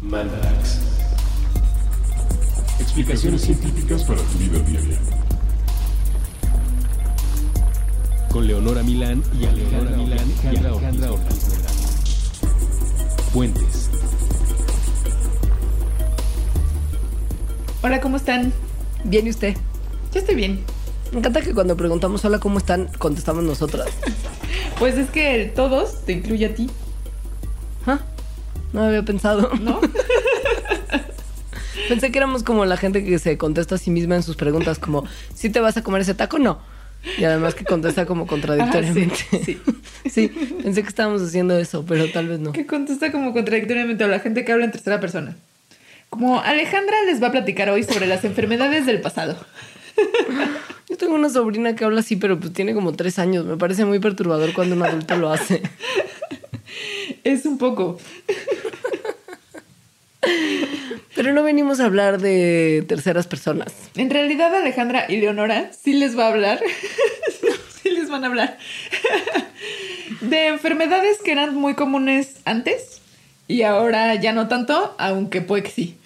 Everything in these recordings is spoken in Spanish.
Mandarax. Explicaciones científicas para tu vida diaria. Con Leonora Milán y Alejandra Milán y Alejandra Ortiz. Puentes. Hola, ¿cómo están? Bien, ¿y usted? Yo estoy bien. Me encanta que cuando preguntamos hola, ¿cómo están? contestamos nosotras. Pues es que todos te incluye a ti. No había pensado. ¿no? Pensé que éramos como la gente que se contesta a sí misma en sus preguntas, como, ¿sí te vas a comer ese taco? No. Y además que contesta como contradictoriamente. Ah, sí, Sí, pensé que estábamos haciendo eso, pero tal vez no. que contesta como contradictoriamente a la gente que habla en tercera persona. Como Alejandra les va a platicar hoy sobre las enfermedades del pasado. Yo tengo una sobrina que habla así, pero pues tiene como tres años. Me parece muy perturbador cuando un adulto lo hace. Es un poco. Pero no venimos a hablar de terceras personas. En realidad Alejandra y Leonora sí les va a hablar. sí les van a hablar. de enfermedades que eran muy comunes antes y ahora ya no tanto, aunque puede que sí.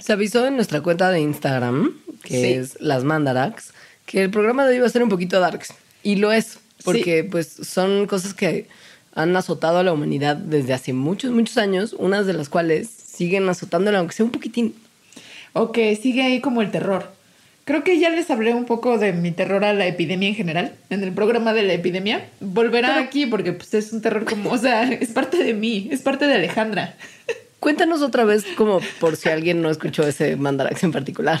Se avisó en nuestra cuenta de Instagram, que Sí. es Las Mandarax, que el programa de hoy iba a ser un poquito darks. Y lo es, porque pues son cosas que han azotado a la humanidad desde hace muchos, muchos años, unas de las cuales siguen azotándola, aunque sea un poquitín. O que sigue ahí como el terror. Creo que ya les hablé un poco de mi terror a la epidemia en general, en el programa de la epidemia. Volverá Pero- aquí porque pues, es un terror como, o sea, es parte de mí, es parte de Alejandra. Cuéntanos otra vez, como por si alguien no escuchó ese Mandarax en particular.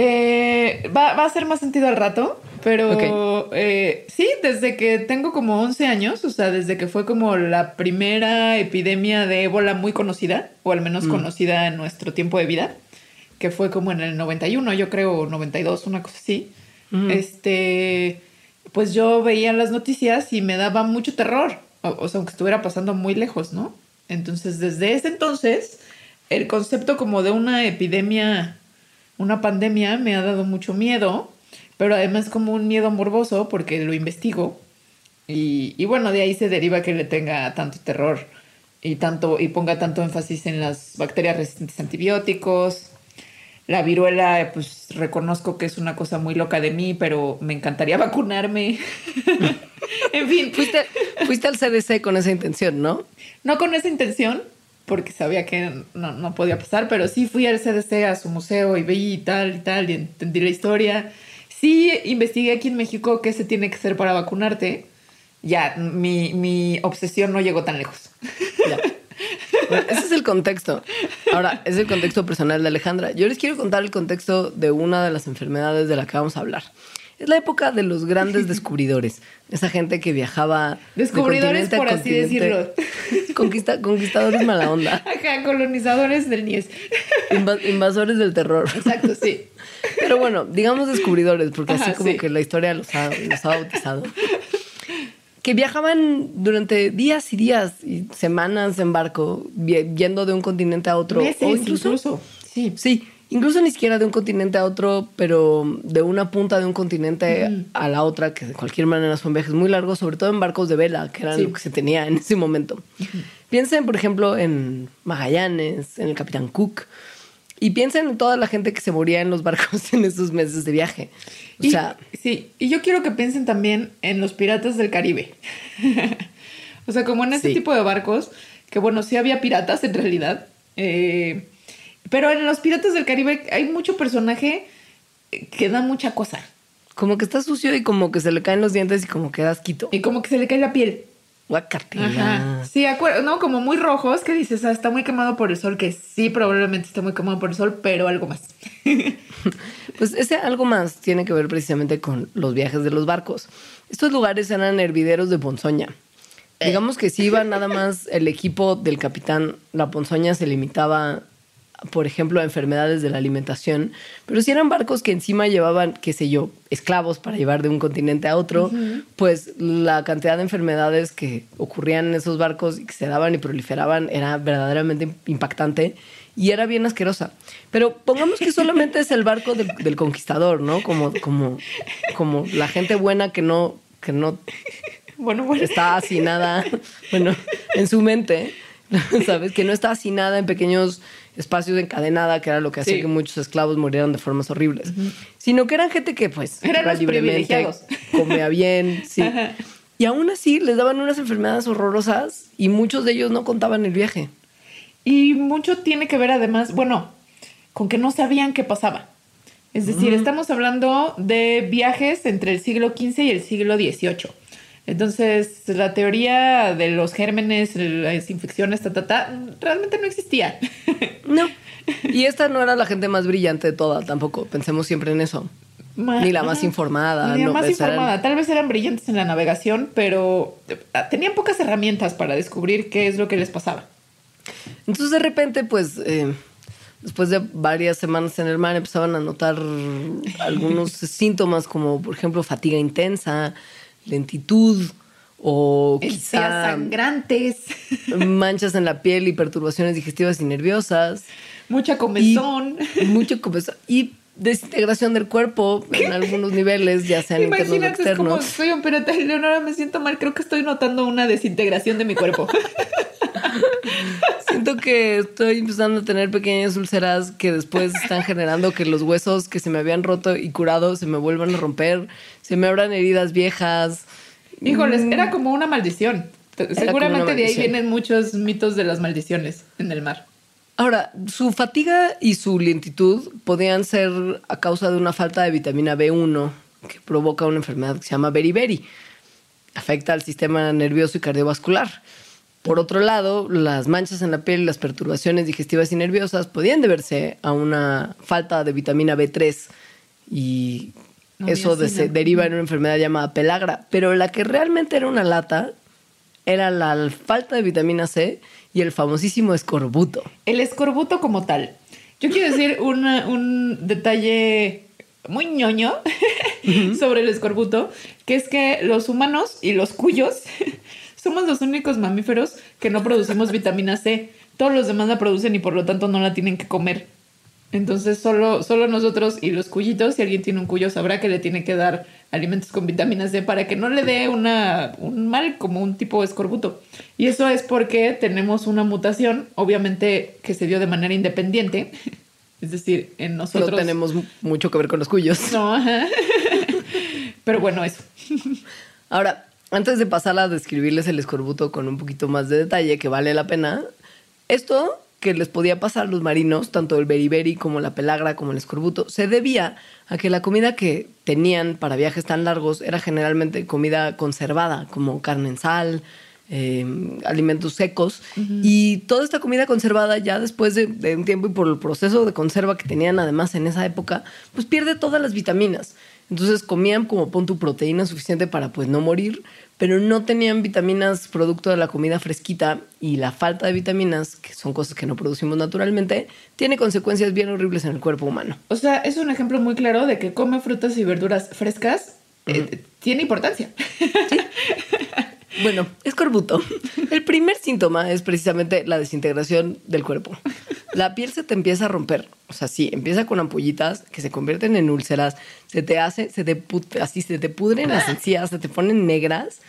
Eh, va, va a hacer más sentido al rato, pero eh, sí, desde que tengo como 11 años, o sea, desde que fue como la primera epidemia de ébola muy conocida, o al menos conocida en nuestro tiempo de vida, que fue como en el 91, yo creo, o 92, una cosa así. Este, pues yo veía las noticias y me daba mucho terror, o, o sea, aunque estuviera pasando muy lejos, ¿no? Entonces, desde ese entonces, el concepto como de una epidemia una pandemia me ha dado mucho miedo, pero además como un miedo morboso porque lo investigo. Y, y bueno, de ahí se deriva que le tenga tanto terror y, tanto, y ponga tanto énfasis en las bacterias resistentes a antibióticos. La viruela, pues reconozco que es una cosa muy loca de mí, pero me encantaría vacunarme. en fin, Fuiste, fuiste al CDC con esa intención, ¿no? no con esa intención, porque sabía que no, no podía pasar, pero sí fui al CDC, a su museo y vi y tal y tal, y entendí la historia. Sí investigué aquí en México qué se tiene que hacer para vacunarte. Ya, mi, mi obsesión no llegó tan lejos. Ya. Bueno, ese es el contexto. Ahora, es el contexto personal de Alejandra. Yo les quiero contar el contexto de una de las enfermedades de la que vamos a hablar. Es la época de los grandes descubridores. Esa gente que viajaba. de Descubridores, por así continente. Conquista- conquistadores mala onda. Ajá, colonizadores del NIES. Inva- invasores del terror. Exacto, sí. Pero bueno, digamos descubridores, porque así como sí. que la historia los ha, los ha bautizado. Que viajaban durante días y días y semanas en barco, yendo de un continente a otro. Meses o incluso, incluso. Sí. Sí, incluso ni siquiera de un continente a otro, pero de una punta de un continente a la otra, que de cualquier manera son viajes muy largos, sobre todo en barcos de vela, que eran Sí. lo que se tenía en ese momento. Piensen, por ejemplo, en Magallanes, en el Capitán Cook, y piensen en toda la gente que se moría en los barcos en esos meses de viaje. O Y- sea, sí, y yo quiero que piensen también en los piratas del Caribe. o sea, como en ese Sí. tipo de barcos, que bueno, sí había piratas en realidad, eh, pero en los piratas del Caribe hay mucho personaje que da mucha cosa como que está sucio y como que se le caen los dientes y como que da asquito. y como que se le cae la piel. Guacatela. Ajá. Sí, acuer- no, como muy rojos que dices, ah, está muy quemado por el sol, que sí, probablemente está muy quemado por el sol, pero algo más. Pues ese algo más tiene que ver precisamente con los viajes de los barcos. Estos lugares eran hervideros de ponzoña. Digamos que si iba nada más el equipo del capitán, la ponzoña se limitaba, por ejemplo, a enfermedades de la alimentación, pero si eran barcos que encima llevaban, qué sé yo, esclavos para llevar de un continente a otro, pues la cantidad de enfermedades que ocurrían en esos barcos y que se daban y proliferaban era verdaderamente impactante y era bien asquerosa. Pero pongamos que solamente es el barco del, del conquistador, ¿no? Como, como, como la gente buena que no, que no Bueno, bueno. está hacinada, bueno, en su mente. ¿sabes? Que no está hacinada en pequeños espacios encadenada, que era lo que hacía Sí. que muchos esclavos murieran de formas horribles, sino que eran gente que pues Eran iba los libremente, comía bien, sí. Ajá. Y aún así les daban unas enfermedades horrorosas y muchos de ellos no contaban el viaje. Y mucho tiene que ver además, bueno, con que no sabían qué pasaba. Es decir, estamos hablando de viajes entre el siglo XV y el siglo XVIII. Entonces, la teoría de los gérmenes, las infecciones, ta, ta, ta, realmente no existía. No. Y esta no era la gente más brillante de toda, tampoco. Pensemos siempre en eso. Ma- Ni la más informada. Ni la no, más informada. Tal vez eran brillantes en la navegación, pero eh, tenían pocas herramientas para descubrir qué es lo que les pasaba. Entonces de repente, pues, eh, después de varias semanas en el mar, empezaban a notar algunos síntomas como, por ejemplo, fatiga intensa, lentitud o quizá sangrantes, manchas en la piel y perturbaciones digestivas y nerviosas. mucha comezón. Y mucho comezón. Y desintegración del cuerpo en algunos niveles, ya sean internos o Imagínate, es como externos. soy operata Leonora, me siento mal, creo que estoy notando una desintegración de mi cuerpo. Siento que estoy empezando a tener pequeñas úlceras que después están generando que los huesos que se me habían roto y curado se me vuelvan a romper, se me abran heridas viejas. Híjoles, era como una maldición. Una Seguramente de ahí vienen muchos mitos de las maldiciones en el mar. Ahora, su fatiga y su lentitud podían ser a causa de una falta de vitamina B1 que provoca una enfermedad que se llama beriberi. Afecta al sistema nervioso y cardiovascular. Por otro lado, las manchas en la piel y las perturbaciones digestivas y nerviosas podían deberse a una falta de vitamina B3 y No, eso de- se deriva en una enfermedad llamada pelagra. Pero la que realmente era una lata era la falta de vitamina C y el famosísimo escorbuto. El escorbuto como tal. Yo quiero decir una- un detalle muy ñoño sobre el escorbuto, que es que los humanos y los cuyos somos los únicos mamíferos que no producimos vitamina C. Todos los demás la producen y por lo tanto no la tienen que comer. Entonces solo, solo nosotros y los cuyitos, si alguien tiene un cuyo, sabrá que le tiene que dar alimentos con vitamina C para que no le dé una, un mal como un tipo de escorbuto. Y eso es porque tenemos una mutación, obviamente que se dio de manera independiente. Es decir, en nosotros... No tenemos mu- mucho que ver con los cuyos. No, ajá. Pero bueno, eso. Ahora, antes de pasar a describirles el escorbuto con un poquito más de detalle, que vale la pena, esto que les podía pasar a los marinos, tanto el beriberi como la pelagra como el escorbuto, se debía a que la comida que tenían para viajes tan largos era generalmente comida conservada, como carne en sal, eh, alimentos secos. Y toda esta comida conservada ya después de, de un tiempo y por el proceso de conserva que tenían además en esa época, pues pierde todas las vitaminas. Entonces comían como pon tu proteína suficiente para pues no morir, pero no tenían vitaminas producto de la comida fresquita y la falta de vitaminas, que son cosas que no producimos naturalmente, tiene consecuencias bien horribles en el cuerpo humano. O sea, es un ejemplo muy claro de que come frutas y verduras frescas eh, tiene importancia. Bueno, escorbuto. El primer síntoma es precisamente la desintegración del cuerpo. La piel se te empieza a romper. O sea, sí, empieza con ampollitas que se convierten en úlceras, se te hace, se te así se te pudren las encías, se te ponen negras.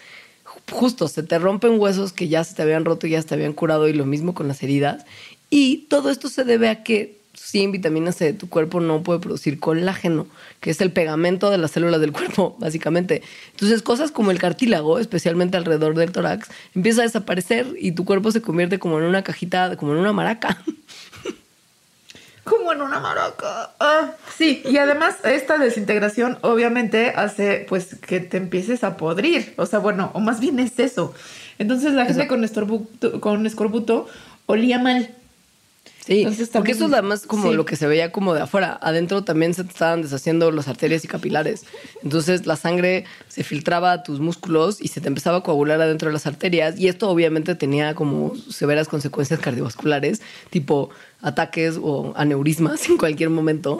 Justo, se te rompen huesos que ya se te habían roto y ya se te habían curado y lo mismo con las heridas. Y todo esto se debe a que sin vitamina C tu cuerpo no puede producir colágeno, que es el pegamento de las células del cuerpo, básicamente. Entonces, cosas como el cartílago, especialmente alrededor del tórax, empieza a desaparecer y tu cuerpo se convierte como en una cajita, como en una maraca. Como en una maraca. Ah, sí, y además esta desintegración obviamente hace pues que te empieces a podrir. O sea, bueno, o más bien es eso. Entonces la gente con, escorbuto, con escorbuto olía mal. Sí, Entonces, porque eso es además como sí. lo que se veía como de afuera. Adentro también se estaban deshaciendo las arterias y capilares. Entonces la sangre se filtraba a tus músculos y se te empezaba a coagular adentro de las arterias. Y esto obviamente tenía como severas consecuencias cardiovasculares, tipo ataques o aneurismas en cualquier momento.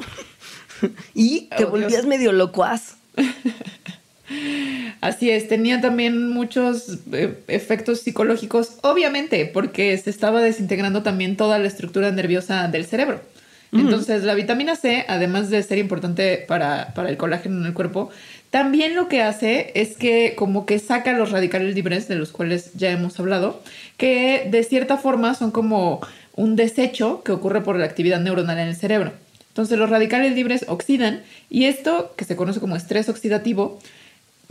y te Oh, Dios. volvías medio locuaz. Así es, tenía también muchos eh, efectos psicológicos, obviamente, porque se estaba desintegrando también toda la estructura nerviosa del cerebro. Entonces, la vitamina C, además de ser importante para, para el colágeno en el cuerpo, también lo que hace es que como que saca los radicales libres, de los cuales ya hemos hablado, que de cierta forma son como un desecho que ocurre por la actividad neuronal en el cerebro. Entonces los radicales libres oxidan y esto, que se conoce como estrés oxidativo,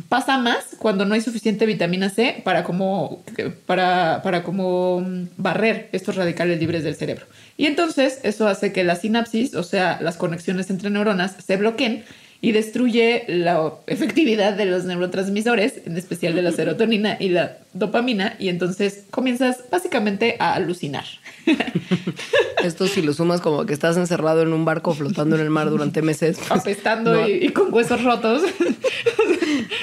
pasa más cuando no hay suficiente vitamina C para como, para, para como mm, barrer estos radicales libres del cerebro. Y entonces eso hace que la sinapsis, o sea, las conexiones entre neuronas, se bloqueen y destruye la efectividad de los neurotransmisores, en especial de la serotonina y la dopamina, y entonces comienzas básicamente a alucinar. Esto si lo sumas como que estás encerrado en un barco flotando en el mar durante meses. Pues, Apestando y, y, con huesos rotos.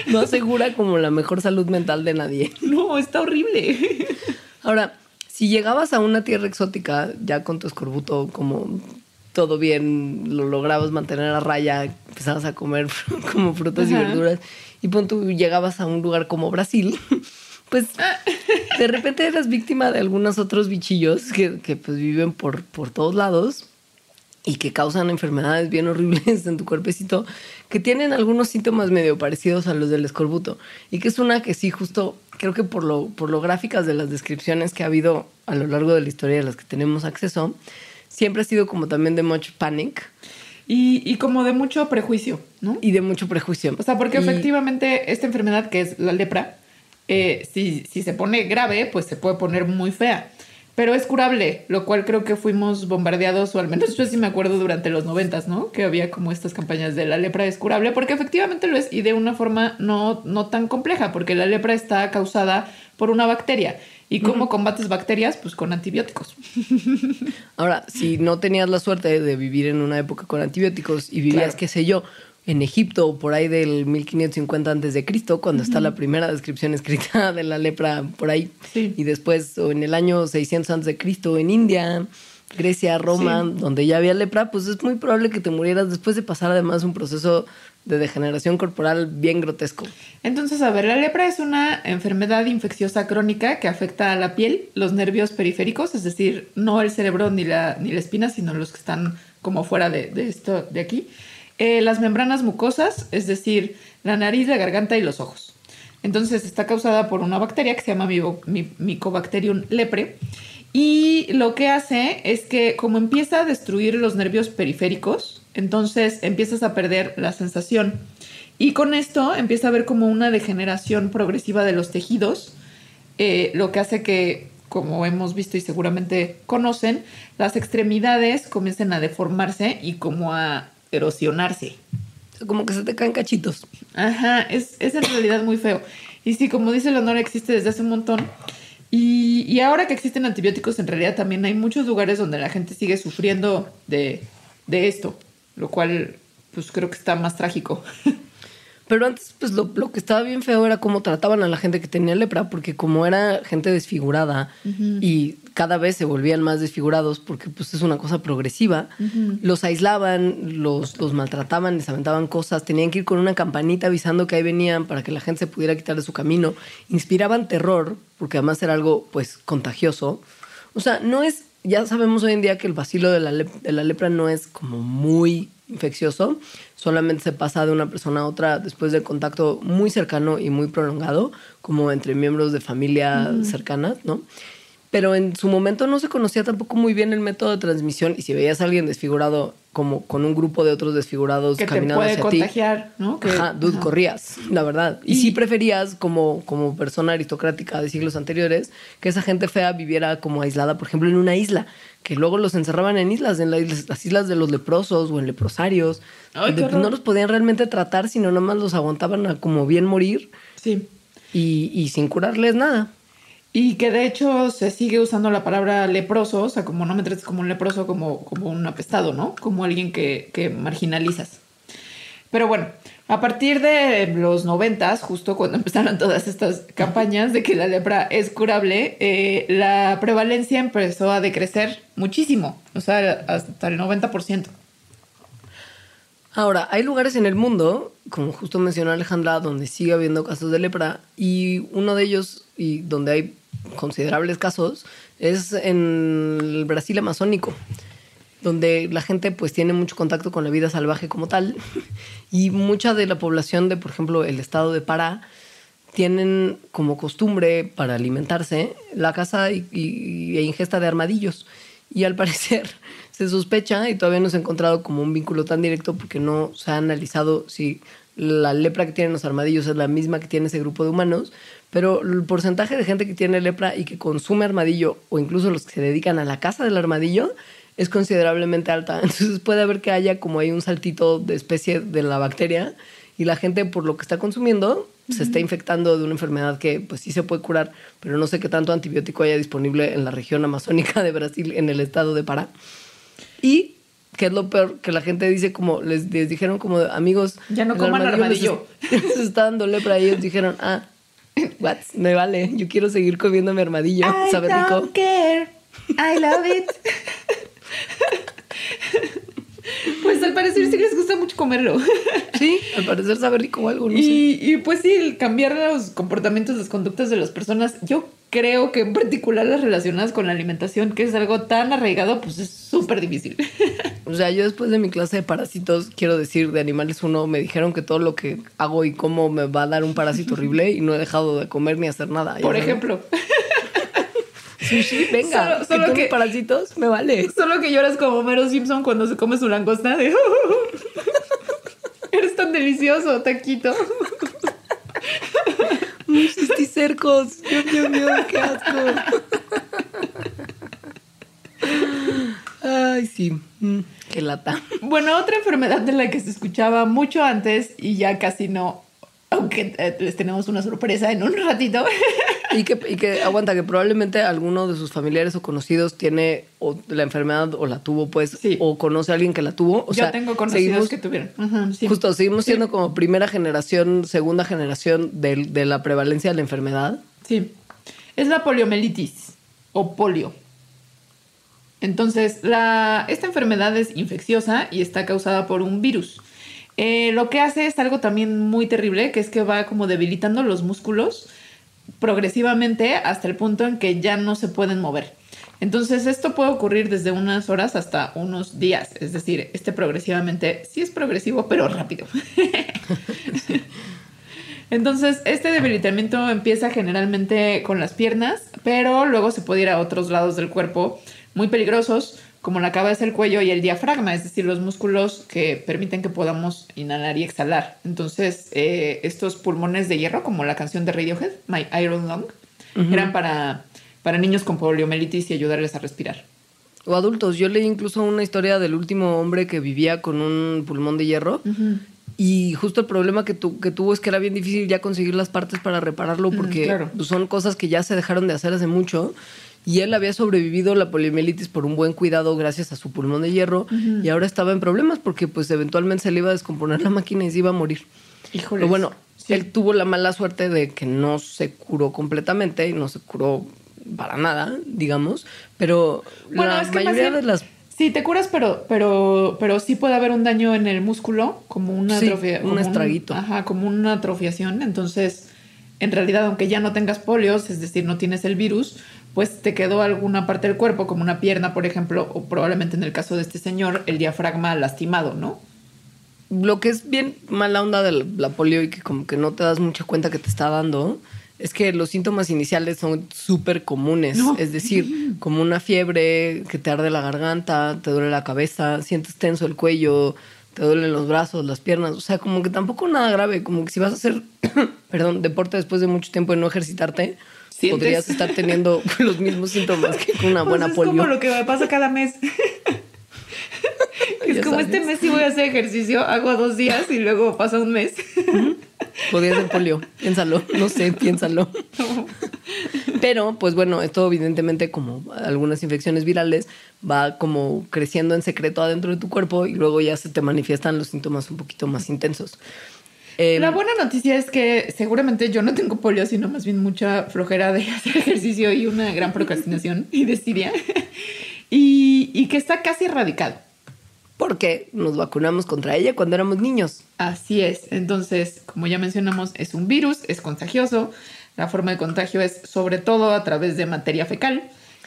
No asegura como la mejor salud mental de nadie. No, está horrible. Ahora, si llegabas a una tierra exótica ya con tu escorbuto como todo bien, lo lograbas mantener a raya, empezabas a comer como frutas Ajá. y verduras y pon tú llegabas a un lugar como Brasil, pues de repente eras víctima de algunos otros bichillos que, que pues viven por, por todos lados y que causan enfermedades bien horribles en tu cuerpecito, que tienen algunos síntomas medio parecidos a los del escorbuto. Y que es una que sí, justo creo que por lo, por lo gráficas de las descripciones que ha habido a lo largo de la historia de las que tenemos acceso, siempre ha sido como también de much panic. Y, y, como de mucho prejuicio, ¿no? Y de mucho prejuicio. O sea, porque y... efectivamente esta enfermedad que es la lepra, eh, si, si se pone grave, pues se puede poner muy fea. Pero es curable, lo cual creo que fuimos bombardeados, o al menos yo sí me acuerdo durante los noventas, ¿no? Que había como estas campañas de la lepra es curable, porque efectivamente lo es, y de una forma no, no tan compleja, porque la lepra está causada por una bacteria. ¿Y cómo uh -huh. combates bacterias? Pues con antibióticos. Ahora, si no tenías la suerte de vivir en una época con antibióticos y vivías, claro. qué sé yo, en Egipto, por ahí del 1550 antes de Cristo, cuando uh -huh. está la primera descripción escrita de la lepra por ahí, sí. y después o en el año 600 antes de Cristo en India, Grecia, Roma, sí. donde ya había lepra, pues es muy probable que te murieras después de pasar además un proceso de degeneración corporal bien grotesco. Entonces, a ver, la lepra es una enfermedad infecciosa crónica que afecta a la piel, los nervios periféricos, es decir, no el cerebro ni la, ni la espina, sino los que están como fuera de, de esto de aquí. Eh, las membranas mucosas, es decir, la nariz, la garganta y los ojos. Entonces está causada por una bacteria que se llama Mycobacterium lepre. Y lo que hace es que como empieza a destruir los nervios periféricos, entonces empiezas a perder la sensación. Y con esto empieza a haber como una degeneración progresiva de los tejidos, eh, lo que hace que, como hemos visto y seguramente conocen, las extremidades comiencen a deformarse y como a erosionarse. Como que se te caen cachitos. Ajá, es, es en realidad muy feo. Y sí, como dice Leonora, existe desde hace un montón. Y, y, ahora que existen antibióticos, en realidad también hay muchos lugares donde la gente sigue sufriendo de, de esto, lo cual pues creo que está más trágico. Pero antes, pues lo, lo, que estaba bien feo era cómo trataban a la gente que tenía lepra, porque como era gente desfigurada uh -huh. y cada vez se volvían más desfigurados, porque pues es una cosa progresiva, uh -huh. los aislaban, los, los maltrataban, les aventaban cosas, tenían que ir con una campanita avisando que ahí venían para que la gente se pudiera quitar de su camino, inspiraban terror, porque además era algo pues contagioso. O sea, no es, ya sabemos hoy en día que el vacilo de la, de la lepra no es como muy infeccioso, solamente se pasa de una persona a otra después del contacto muy cercano y muy prolongado, como entre miembros de familia -huh. cercanas, ¿no? Pero en su momento no se conocía tampoco muy bien el método de transmisión y si veías a alguien desfigurado como con un grupo de otros desfigurados que caminando te puede hacia contagiar, ti, ¿no? Que, ajá, dude, ajá. corrías, la verdad. Y, y sí preferías como, como persona aristocrática de siglos anteriores que esa gente fea viviera como aislada, por ejemplo, en una isla, que luego los encerraban en islas, en la, las islas de los leprosos o en leprosarios, Ay, donde no los podían realmente tratar, sino nomás los aguantaban a como bien morir. Sí. Y, y sin curarles nada. Y que de hecho se sigue usando la palabra leproso, o sea, como no me trates como un leproso, como, como un apestado, ¿no? Como alguien que, que marginalizas. Pero bueno, a partir de los noventas, justo cuando empezaron todas estas campañas de que la lepra es curable, eh, la prevalencia empezó a decrecer muchísimo, o sea, hasta el 90%. Ahora, hay lugares en el mundo, como justo mencionó Alejandra, donde sigue habiendo casos de lepra y uno de ellos, y donde hay considerables casos, es en el Brasil amazónico. donde la gente pues tiene mucho contacto con la vida salvaje como tal y mucha de la población de, por ejemplo, el estado de Pará tienen como costumbre para alimentarse la caza y, e ingesta de armadillos. Y al parecer se sospecha, y todavía no se ha encontrado como un vínculo tan directo porque no se ha analizado si la lepra que tienen los armadillos es la misma que tiene ese grupo de humanos, pero el porcentaje de gente que tiene lepra y que consume armadillo, o incluso los que se dedican a la caza del armadillo, es considerablemente alta. Entonces puede haber que haya como hay un saltito de especie de la bacteria y la gente por lo que está consumiendo se está infectando de una enfermedad que pues sí se puede curar, pero no sé qué tanto antibiótico haya disponible en la región amazónica de Brasil, en el estado de Pará. Y que es lo peor, que la gente dice como, les, les dijeron como, amigos, Ya no coman les armadillo. es- Les está dando lepra y ellos dijeron, ah, what, me vale, yo quiero seguir comiendo mi armadillo, I sabe rico. don't care. I love it. pues al parecer sí les gusta mucho comerlo. Sí, al parecer sabe rico o algo, no sé. Y, y, pues sí, el cambiar los comportamientos, las conductas de las personas, yo creo que en particular las relacionadas con la alimentación, que es algo tan arraigado, pues es súper difícil. O sea, yo después de mi clase de parásitos, quiero decir, de Animales 1, me dijeron que todo lo que hago y como me va a dar un parásito horrible y no he dejado de comer ni hacer nada. Por ejemplo, Sushi, venga. Solo- solo que, que- parásitos, me vale. solo que lloras como Homero Simpson cuando se come su langosta de... Delicioso, taquito. Mis cisticercos. Dios mío, mío, qué asco. Ay, sí. Mm, qué lata. Bueno, otra enfermedad de la que se escuchaba mucho antes y ya casi no, aunque eh, les tenemos una sorpresa en un ratito. Y que, y que aguanta, que probablemente alguno de sus familiares o conocidos tiene o la enfermedad o la tuvo, pues, Sí. o conoce a alguien que la tuvo. O Yo sea, tengo conocidos seguimos- que tuvieron. Sí. Justo, seguimos Sí. siendo como primera generación, segunda generación de, de la prevalencia de la enfermedad. Sí. Es la poliomielitis o polio. Entonces, la, esta enfermedad es infecciosa y está causada por un virus. Eh, lo que hace es algo también muy terrible, que es que va como debilitando los músculos progresivamente hasta el punto en que ya no se pueden mover. Entonces, esto puede ocurrir desde unas horas hasta unos días. Es decir, este progresivamente sí es progresivo, pero rápido. Entonces, este debilitamiento empieza generalmente con las piernas, pero luego se puede ir a otros lados del cuerpo muy peligrosos, como la cabeza, el cuello y el diafragma, es decir, los músculos que permiten que podamos inhalar y exhalar. Entonces, eh, estos pulmones de hierro, como la canción de Radiohead, My Iron Lung, eran para, para niños con poliomielitis y ayudarles a respirar. O adultos. Yo leí incluso una historia del último hombre que vivía con un pulmón de hierro. Y justo el problema que, tu- que tuvo es que era bien difícil ya conseguir las partes para repararlo porque claro. son cosas que ya se dejaron de hacer hace mucho. Y él había sobrevivido la poliomielitis por un buen cuidado gracias a su pulmón de hierro y ahora estaba en problemas porque pues eventualmente se le iba a descomponer la máquina y se iba a morir. Híjoles. Pero bueno, Sí. él tuvo la mala suerte de que no se curó completamente y no se curó para nada, digamos, pero Bueno, la es que mayoría de las Sí, te curas, pero, pero, pero sí puede haber un daño en el músculo, como una Sí, atrofia- un como estraguito. ajá, como una atrofiación. Entonces, en realidad, aunque ya no tengas polios, es decir, no tienes el virus, pues te quedó alguna parte del cuerpo, como una pierna, por ejemplo, o probablemente en el caso de este señor, el diafragma lastimado, ¿no? lo que es bien mala onda de la, polio y que como que no te das mucha cuenta que te está dando es que los síntomas iniciales son súper comunes. No. Es decir, como una fiebre, que te arde la garganta, te duele la cabeza, sientes tenso el cuello, te duelen los brazos, las piernas. O sea, como que tampoco nada grave. Como que si vas a hacer, perdón, deporte después de mucho tiempo de no ejercitarte, Sientes. podrías estar teniendo los mismos síntomas que con una buena Pues es polio. como lo que me pasa cada mes. es Ya como sabes. este mes sí voy a hacer ejercicio, hago dos días y luego pasa un mes. Podría ser polio. Piénsalo. No sé, piénsalo. Pero, pues bueno, esto evidentemente, como algunas infecciones virales, va como creciendo en secreto adentro de tu cuerpo y luego ya se te manifiestan los síntomas un poquito más intensos. Eh, La buena noticia es que seguramente yo no tengo polio, sino más bien mucha flojera de hacer ejercicio y una gran procrastinación y desidia. Y, y que está casi erradicado. porque nos vacunamos contra ella cuando éramos niños. Así es. Entonces, como ya mencionamos, es un virus, es contagioso. La forma de contagio es sobre todo a través de materia fecal.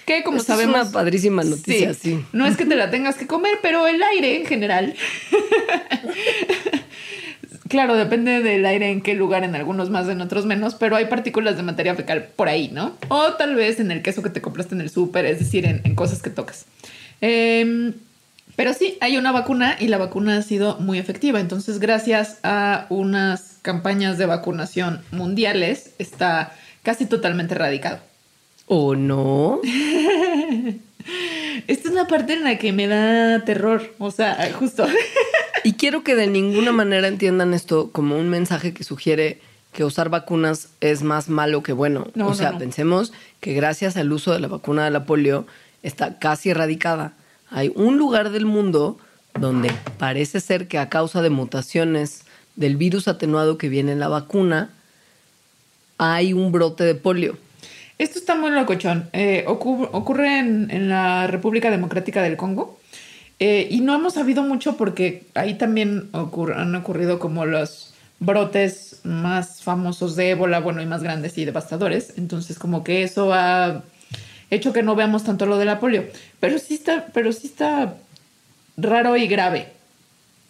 Que como Esta sabemos. Es una padrísima noticia, sí. No es que te la tengas que comer, pero el aire en general. claro, depende del aire en qué lugar, en algunos más, en otros menos, pero hay partículas de materia fecal por ahí, ¿no? O tal vez en el queso que te compraste en el súper, es decir, en, en cosas que tocas. Em, pero sí, hay una vacuna y la vacuna ha sido muy efectiva. Entonces, gracias a unas campañas de vacunación mundiales, está casi totalmente erradicado. ¿O no? Esta es una parte en la que me da terror. O sea, justo. Y quiero que de ninguna manera entiendan esto como un mensaje que sugiere que usar vacunas es más malo que bueno. No, o sea, no. pensemos que gracias al uso de la vacuna de la polio está casi erradicada. Hay un lugar del mundo donde parece ser que a causa de mutaciones del virus atenuado que viene en la vacuna, hay un brote de polio. Esto está muy locochón. Eh, ocu- ocurre en, en la República Democrática del Congo. Eh, y no hemos sabido mucho porque ahí también han ocurrido como los brotes más famosos de ébola, bueno, y más grandes y devastadores. Entonces, como que eso ha hecho que no veamos tanto lo de la polio. Pero sí está, pero sí está raro y grave.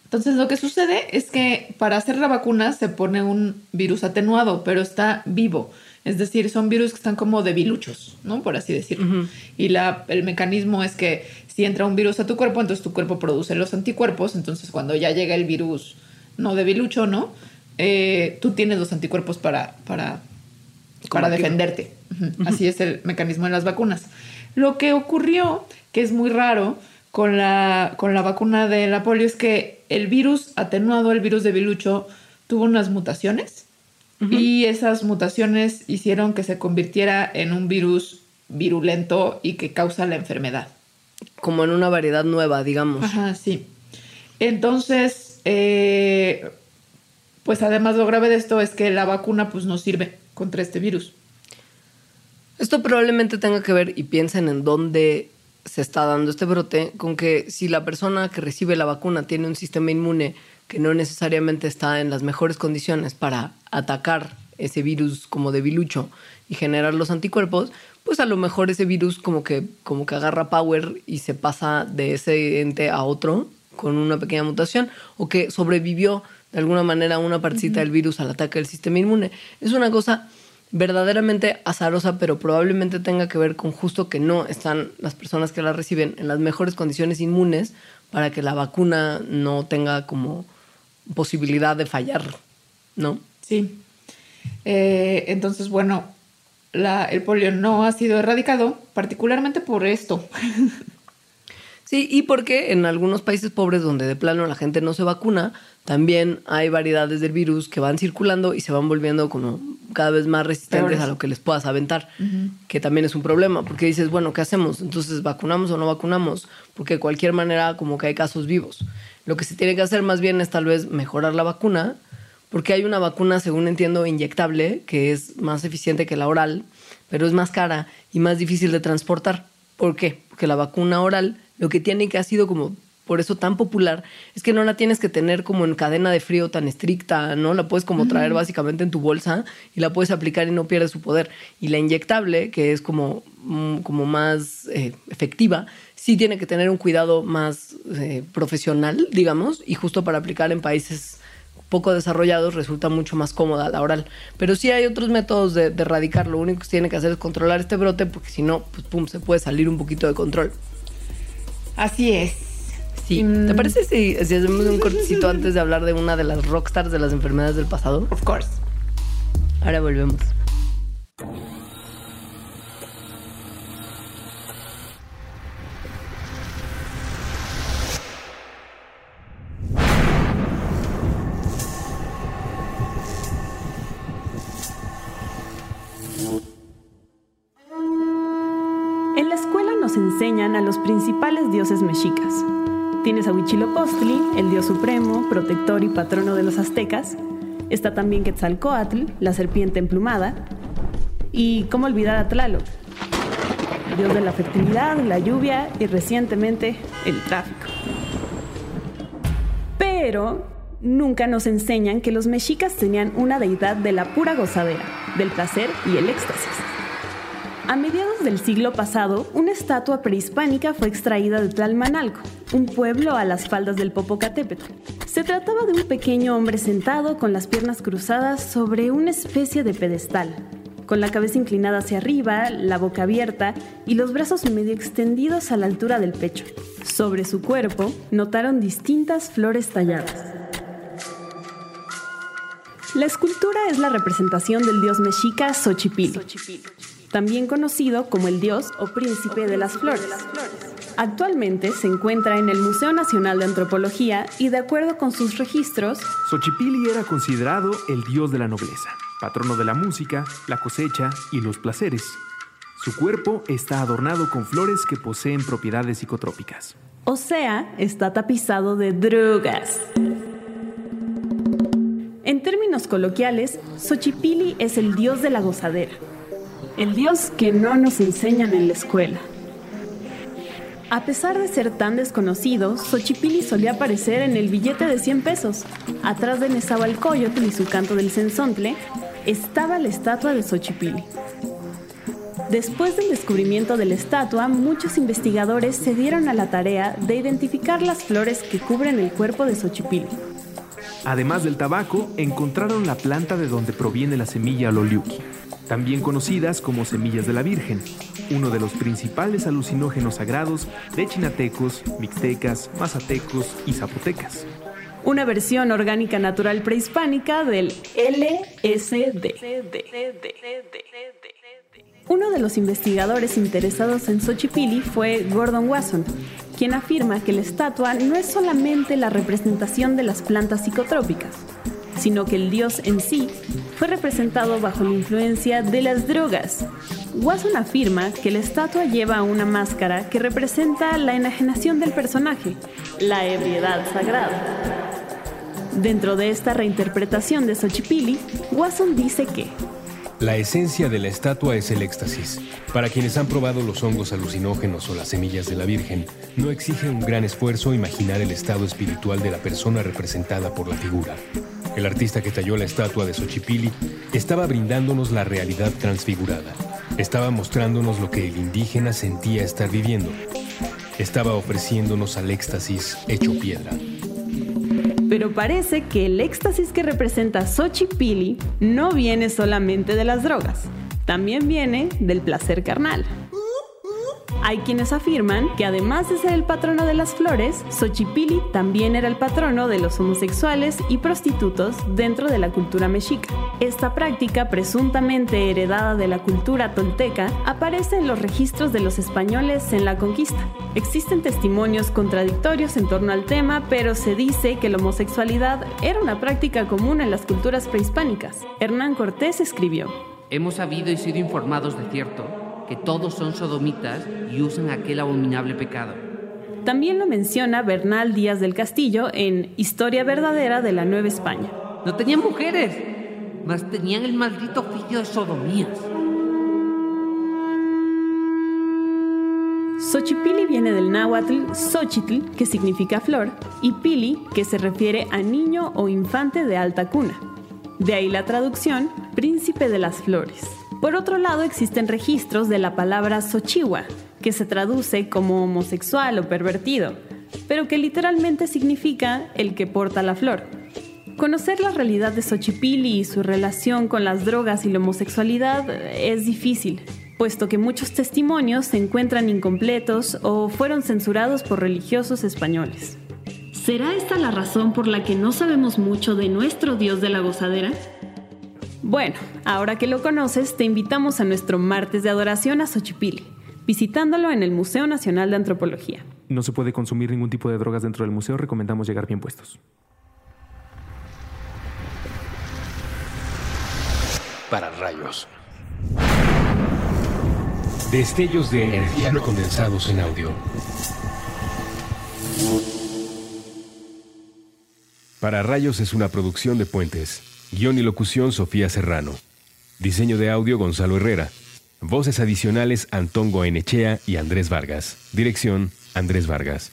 Entonces lo que sucede es que para hacer la vacuna se pone un virus atenuado, pero está vivo. Es decir, son virus que están como debiluchos, ¿no? Por así decirlo. Y la, el mecanismo es que si entra un virus a tu cuerpo, entonces tu cuerpo produce los anticuerpos. Entonces cuando ya llega el virus no debilucho, ¿no? Eh, tú tienes los anticuerpos para, para, para defenderte. Así es el mecanismo de las vacunas. Lo que ocurrió, que es muy raro con la, con la vacuna de la polio, es que el virus atenuado, el virus de Bilucho, tuvo unas mutaciones y esas mutaciones hicieron que se convirtiera en un virus virulento y que causa la enfermedad. Como en una variedad nueva, digamos. Ajá, sí. Entonces, eh, pues además lo grave de esto es que la vacuna pues no sirve contra este virus. Esto probablemente tenga que ver, y piensen en dónde se está dando este brote, con que si la persona que recibe la vacuna tiene un sistema inmune que no necesariamente está en las mejores condiciones para atacar ese virus como de bilucho y generar los anticuerpos, pues a lo mejor ese virus como que, como que agarra power y se pasa de ese ente a otro con una pequeña mutación o que sobrevivió de alguna manera una partecita del virus al ataque del sistema inmune. Es una cosa verdaderamente azarosa, pero probablemente tenga que ver con justo que no están las personas que la reciben en las mejores condiciones inmunes para que la vacuna no tenga como posibilidad de fallar, ¿no? Sí. Eh, entonces, bueno, la- el polio no ha sido erradicado, particularmente por esto. Sí, y porque en algunos países pobres donde de plano la gente no se vacuna, también hay variedades del virus que van circulando y se van volviendo como cada vez más resistentes Peores. a lo que les puedas aventar, que también es un problema, porque dices, bueno, ¿qué hacemos? Entonces, ¿vacunamos o no vacunamos? Porque de cualquier manera como que hay casos vivos. Lo que se tiene que hacer más bien es tal vez mejorar la vacuna, porque hay una vacuna, según entiendo, inyectable, que es más eficiente que la oral, pero es más cara y más difícil de transportar. ¿Por qué? Porque la vacuna oral lo que tiene que ha sido como por eso tan popular es que no la tienes que tener como en cadena de frío tan estricta, ¿no? La puedes como traer básicamente en tu bolsa y la puedes aplicar y no pierde su poder. Y la inyectable, que es como, mm, como más eh, efectiva, sí tiene que tener un cuidado más eh, profesional, digamos, y justo para aplicar en países poco desarrollados resulta mucho más cómoda la oral. Pero sí hay otros métodos de, de erradicar. Lo único que se tiene que hacer es controlar este brote porque si no, pues pum, se puede salir un poquito de control. Así es. Sí. Mm. ¿Te parece si, si hacemos un cortecito antes de hablar de una de las rockstars de las enfermedades del pasado? Of course. Ahora volvemos. Enseñan a los principales dioses mexicas. Tienes a Huitzilopochtli, el dios supremo, protector y patrono de los aztecas. Está también Quetzalcoatl, la serpiente emplumada. Y cómo olvidar a Tlaloc, dios de la fertilidad, la lluvia y recientemente el tráfico. Pero nunca nos enseñan que los mexicas tenían una deidad de la pura gozadera, del placer y el éxtasis. A mediados del siglo pasado, una estatua prehispánica fue extraída de Tlalmanalco, un pueblo a las faldas del Popocatépetl. Se trataba de un pequeño hombre sentado con las piernas cruzadas sobre una especie de pedestal, con la cabeza inclinada hacia arriba, la boca abierta y los brazos medio extendidos a la altura del pecho. Sobre su cuerpo notaron distintas flores talladas. La escultura es la representación del dios mexica Xochipilli, también conocido como el dios o príncipe de las flores. Actualmente se encuentra en el Museo Nacional de Antropología y de acuerdo con sus registros, Xochipilli era considerado el dios de la nobleza patrono de la música, la cosecha y los placeres. Su cuerpo está adornado con flores que poseen propiedades psicotrópicas. O sea, está tapizado de drogas. En términos coloquiales, Xochipilli es el dios de la gozadera. El dios que no nos enseñan en la escuela. A pesar de ser tan desconocido, Xochipilli solía aparecer en el billete de 100 pesos. Atrás de Nezahualcóyotl y su canto del censontle, estaba la estatua de Xochipilli. Después del descubrimiento de la estatua, muchos investigadores se dieron a la tarea de identificar las flores que cubren el cuerpo de Xochipilli. Además del tabaco, encontraron la planta de donde proviene la semilla loliuki, también conocidas como semillas de la Virgen, uno de los principales alucinógenos sagrados de chinatecos, mixtecas, mazatecos y zapotecas una versión orgánica natural prehispánica del LSD. Uno de los investigadores interesados en Xochipilli fue Gordon Wasson, quien afirma que la estatua no es solamente la representación de las plantas psicotrópicas, sino que el dios en sí fue representado bajo la influencia de las drogas. Wasson afirma que la estatua lleva una máscara que representa la enajenación del personaje, la ebriedad sagrada. Dentro de esta reinterpretación de Xochipilli, Wasson dice que la esencia de la estatua es el éxtasis. Para quienes han probado los hongos alucinógenos o las semillas de la Virgen, no exige un gran esfuerzo imaginar el estado espiritual de la persona representada por la figura. El artista que talló la estatua de Xochipilli estaba brindándonos la realidad transfigurada. Estaba mostrándonos lo que el indígena sentía estar viviendo. Estaba ofreciéndonos al éxtasis hecho piedra. Pero parece que el éxtasis que representa Xochipilli no viene solamente de las drogas, también viene del placer carnal. Hay quienes afirman que además de ser el patrono de las flores, Xochipilli también era el patrono de los homosexuales y prostitutos dentro de la cultura mexica. Esta práctica, presuntamente heredada de la cultura tolteca, aparece en los registros de los españoles en la conquista. Existen testimonios contradictorios en torno al tema, pero se dice que la homosexualidad era una práctica común en las culturas prehispánicas. Hernán Cortés escribió, Hemos sabido y sido informados de cierto que todos son sodomitas y usan aquel abominable pecado. También lo menciona Bernal Díaz del Castillo en Historia verdadera de la Nueva España. No tenían mujeres, mas tenían el maldito oficio de sodomías. Xochipili viene del náhuatl Xochitl, que significa flor, y pili, que se refiere a niño o infante de alta cuna. De ahí la traducción, príncipe de las flores. Por otro lado, existen registros de la palabra Xochihua, que se traduce como homosexual o pervertido, pero que literalmente significa el que porta la flor. Conocer la realidad de Xochipilli y su relación con las drogas y la homosexualidad es difícil, puesto que muchos testimonios se encuentran incompletos o fueron censurados por religiosos españoles. ¿Será esta la razón por la que no sabemos mucho de nuestro Dios de la gozadera? Bueno, ahora que lo conoces, te invitamos a nuestro martes de adoración a Xochipilli, visitándolo en el Museo Nacional de Antropología. No se puede consumir ningún tipo de drogas dentro del museo, recomendamos llegar bien puestos. Para rayos. Destellos de energía condensados en audio. Para Rayos es una producción de Puentes. Guión y locución Sofía Serrano. Diseño de audio Gonzalo Herrera. Voces adicionales Antón Goenechea y Andrés Vargas. Dirección Andrés Vargas.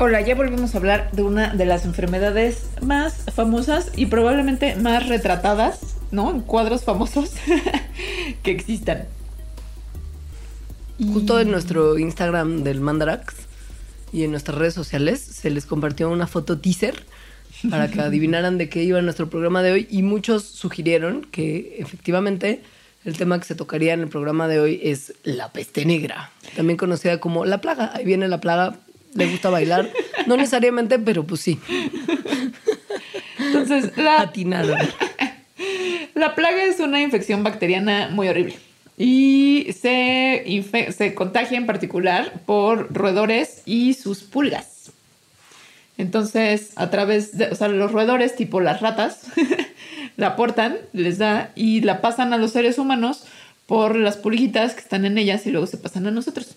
Hola, ya volvimos a hablar de una de las enfermedades más famosas y probablemente más retratadas, ¿no? En cuadros famosos que existan. Justo en nuestro Instagram del Mandarax y en nuestras redes sociales se les compartió una foto teaser para que adivinaran de qué iba nuestro programa de hoy y muchos sugirieron que efectivamente el tema que se tocaría en el programa de hoy es la peste negra, también conocida como la plaga. Ahí viene la plaga, le gusta bailar, no necesariamente, pero pues sí. Entonces, la, la plaga es una infección bacteriana muy horrible y se, se contagia en particular por roedores y sus pulgas. Entonces, a través de, o sea, los roedores, tipo las ratas, la portan, les da y la pasan a los seres humanos por las pulguitas que están en ellas y luego se pasan a nosotros.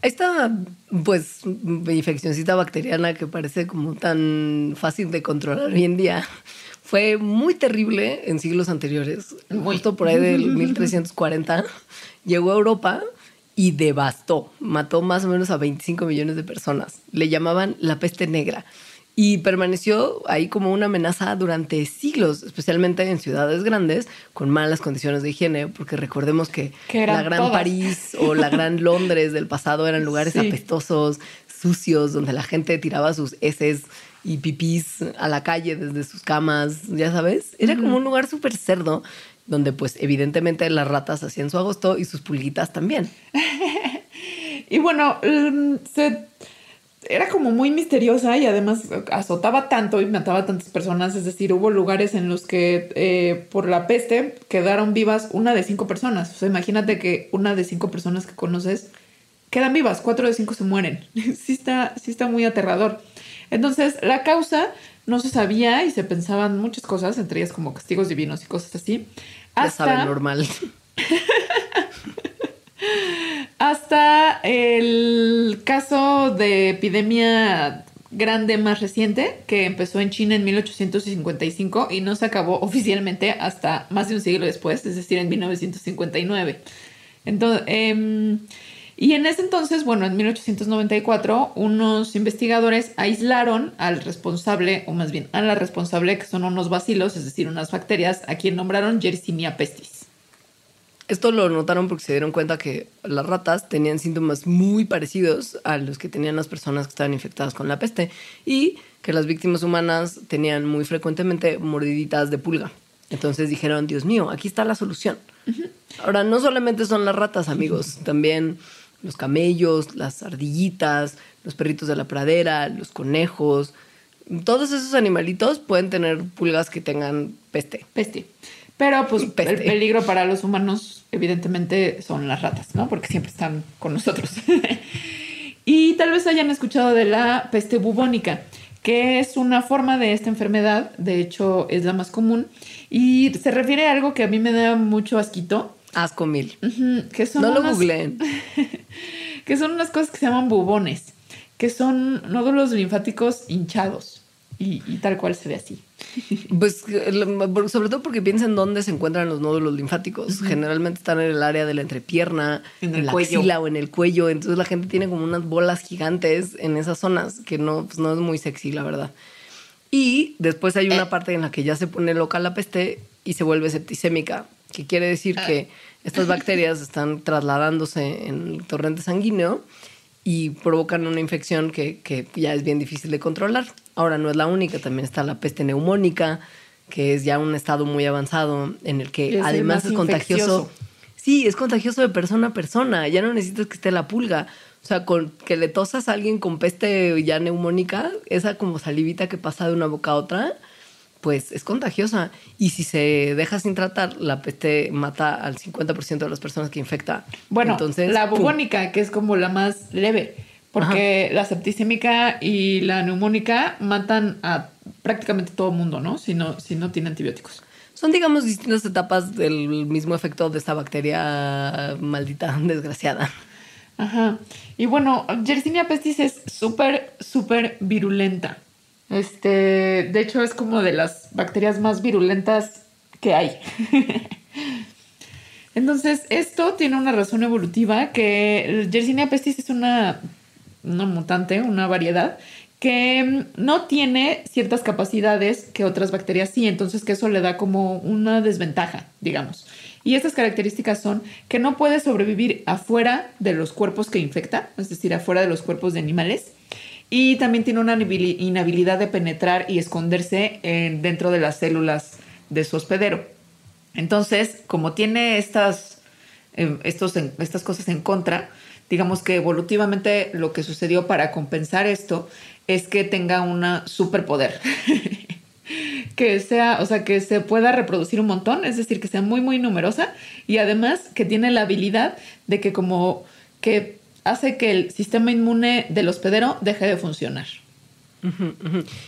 Esta, pues, infeccioncita bacteriana que parece como tan fácil de controlar hoy en día, fue muy terrible en siglos anteriores. Muy. Justo por ahí del 1340, llegó a Europa y devastó, mató más o menos a 25 millones de personas. Le llamaban la peste negra. Y permaneció ahí como una amenaza durante siglos, especialmente en ciudades grandes con malas condiciones de higiene, porque recordemos que, la gran todas. París o la gran Londres del pasado eran lugares Sí. apestosos, sucios, donde la gente tiraba sus heces y pipís a la calle desde sus camas, ya sabes. Era como un lugar súper cerdo, donde pues evidentemente las ratas hacían su agosto y sus pulguitas también. Y bueno, mm, se, era como muy misteriosa y además azotaba tanto y mataba a tantas personas. Es decir, hubo lugares en los que eh, por la peste quedaron vivas una de cinco personas. O sea, imagínate que una de cinco personas que conoces quedan vivas, cuatro de cinco se mueren. sí, está, sí está muy aterrador. Entonces, la causa no se sabía y se pensaban muchas cosas, entre ellas como castigos divinos y cosas así. Ya saben, normal. Hasta el caso de epidemia grande más reciente, que empezó en China en 1855 y no se acabó oficialmente hasta más de un siglo después, es decir, en 1959. Entonces, em, y en ese entonces, bueno, en 1894, unos investigadores aislaron al responsable, o más bien a la responsable, que son unos bacilos, es decir, unas bacterias, a quien nombraron Yersinia pestis. Esto lo notaron porque se dieron cuenta que las ratas tenían síntomas muy parecidos a los que tenían las personas que estaban infectadas con la peste y que las víctimas humanas tenían muy frecuentemente mordiditas de pulga. Entonces dijeron, Dios mío, aquí está la solución. Ahora, no solamente son las ratas, amigos, también los camellos, las ardillitas, los perritos de la pradera, los conejos, todos esos animalitos pueden tener pulgas que tengan peste. Peste. Pero pues Peste. el peligro para los humanos evidentemente son las ratas, ¿no? Porque siempre están con nosotros. y tal vez hayan escuchado de la peste bubónica, que es una forma de esta enfermedad, de hecho es la más común, y se refiere a algo que a mí me da mucho asquito, Asco mil. ujú, que son No lo googleen. que son unas cosas que se llaman bubones, que son nódulos linfáticos hinchados, y, y tal cual se ve así. Pues sobre todo porque piensa en dónde se encuentran los nódulos linfáticos. Generalmente están en el área de la entrepierna, En en, el la cuello. axila o en el cuello. Entonces la gente tiene como unas bolas gigantes en esas zonas, que no, pues no es muy sexy, la verdad. Y después hay una parte en la que ya se pone loca la peste y se vuelve septicémica, que quiere decir que estas bacterias están trasladándose en el torrente sanguíneo y provocan una infección que, que ya es bien difícil de controlar. Ahora no es la única, también está la peste neumónica, que es ya un estado muy avanzado en el que Es además más es contagioso. infeccioso. Sí, es contagioso de persona a persona. Ya no necesitas que esté la pulga. O sea, con que le tosas a alguien con peste ya neumónica, esa como salivita que pasa de una boca a otra, pues es contagiosa. Y si se deja sin tratar, la peste mata al 50% de las personas que infecta. Bueno, Entonces, la ¡pum! bubónica, que es como la más leve, porque la septicémica y la neumónica matan a prácticamente todo mundo, ¿no? Si no, si no tiene antibióticos. Son, digamos, distintas etapas del mismo efecto de esta bacteria maldita, desgraciada. Ajá. Y bueno, Yersinia pestis es súper, súper virulenta. Este, de hecho, es como de las bacterias más virulentas que hay. Entonces, esto tiene una razón evolutiva que Yersinia pestis es una una mutante, una variedad, que no tiene ciertas capacidades que otras bacterias sí, entonces que eso le da como una desventaja, digamos. Y estas características son que no puede sobrevivir afuera de los cuerpos que infecta, es decir, afuera de los cuerpos de animales, y también tiene una inhabilidad de penetrar y esconderse dentro de las células de su hospedero. Entonces, como tiene estas, em, estos, estas cosas en contra, digamos que evolutivamente lo que sucedió para compensar esto es que tenga un superpoder. que sea, o sea, que se pueda reproducir un montón, es decir, que sea muy, muy numerosa y además que tiene la habilidad de que como que hace que el sistema inmune del hospedero deje de funcionar.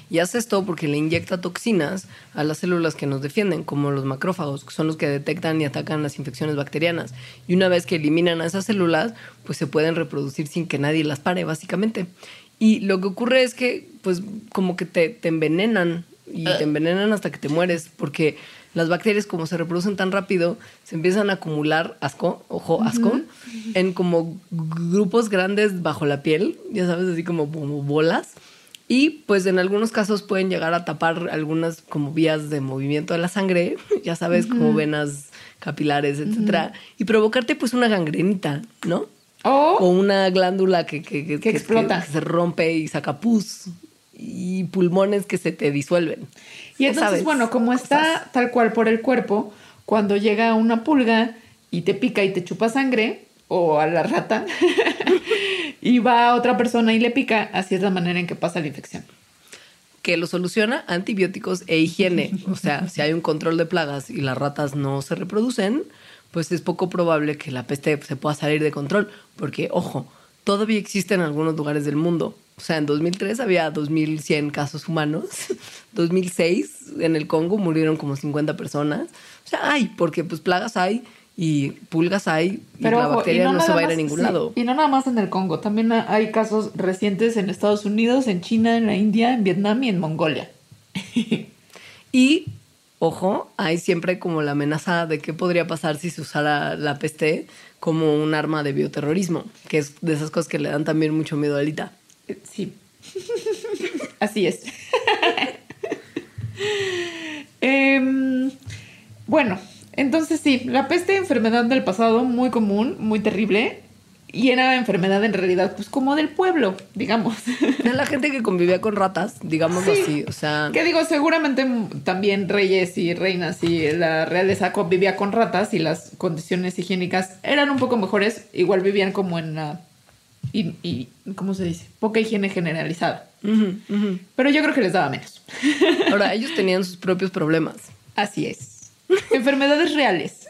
Y hace esto porque le inyecta toxinas a las células que nos defienden, como los macrófagos, que son los que detectan y atacan las infecciones bacterianas. Y una vez que eliminan a esas células, pues se pueden reproducir sin que nadie las pare, básicamente. Y lo que ocurre es que, pues, como que te, te envenenan y te envenenan hasta que te mueres, porque las bacterias como se reproducen tan rápido, se empiezan a acumular asco, ojo, asco, en como grupos grandes bajo la piel, ya sabes, así como, bolas. Y pues en algunos casos pueden llegar a tapar algunas como vías de movimiento de la sangre, ya sabes, como venas capilares, etcétera, y provocarte pues una gangrenita, ¿no? O una glándula que, que, explota. Que, se rompe y saca pus y pulmones que se te disuelven. Y entonces, bueno, como está tal cual por el cuerpo, cuando llega una pulga y te pica y te chupa sangre, o a la rata, y va a otra persona y le pica, así es la manera en que pasa la infección. Que lo soluciona antibióticos e higiene. O sea, si hay un control de plagas y las ratas no se reproducen, pues es poco probable que la peste se pueda salir de control. Porque, ojo, todavía existe en algunos lugares del mundo. O sea, en 2003 había 2.100 casos humanos. 2006 en el Congo murieron como 50 personas. O sea, hay, porque pues plagas hay y pulgas hay y la bacteria no, se va a ir a ningún lado. Y no nada más en el Congo, también hay casos recientes en Estados Unidos, en China, en la India, en Vietnam y en Mongolia. y, ojo, hay siempre como la amenaza de qué podría pasar si se usara la peste como un arma de bioterrorismo, que es de esas cosas que le dan también mucho miedo a Alita. Sí. Así es. Em, bueno, entonces sí, la peste, enfermedad del pasado, muy común, muy terrible. Y era enfermedad en realidad, pues como del pueblo, digamos. De la gente que convivía con ratas, digamos así. O sea. Que digo, seguramente también reyes y reinas y la realeza convivía con ratas y las condiciones higiénicas eran un poco mejores. Igual vivían como en la y, ¿cómo se dice? Poca higiene generalizada. Pero yo creo que les daba menos. Ahora, ellos tenían sus propios problemas. Así es. Enfermedades reales.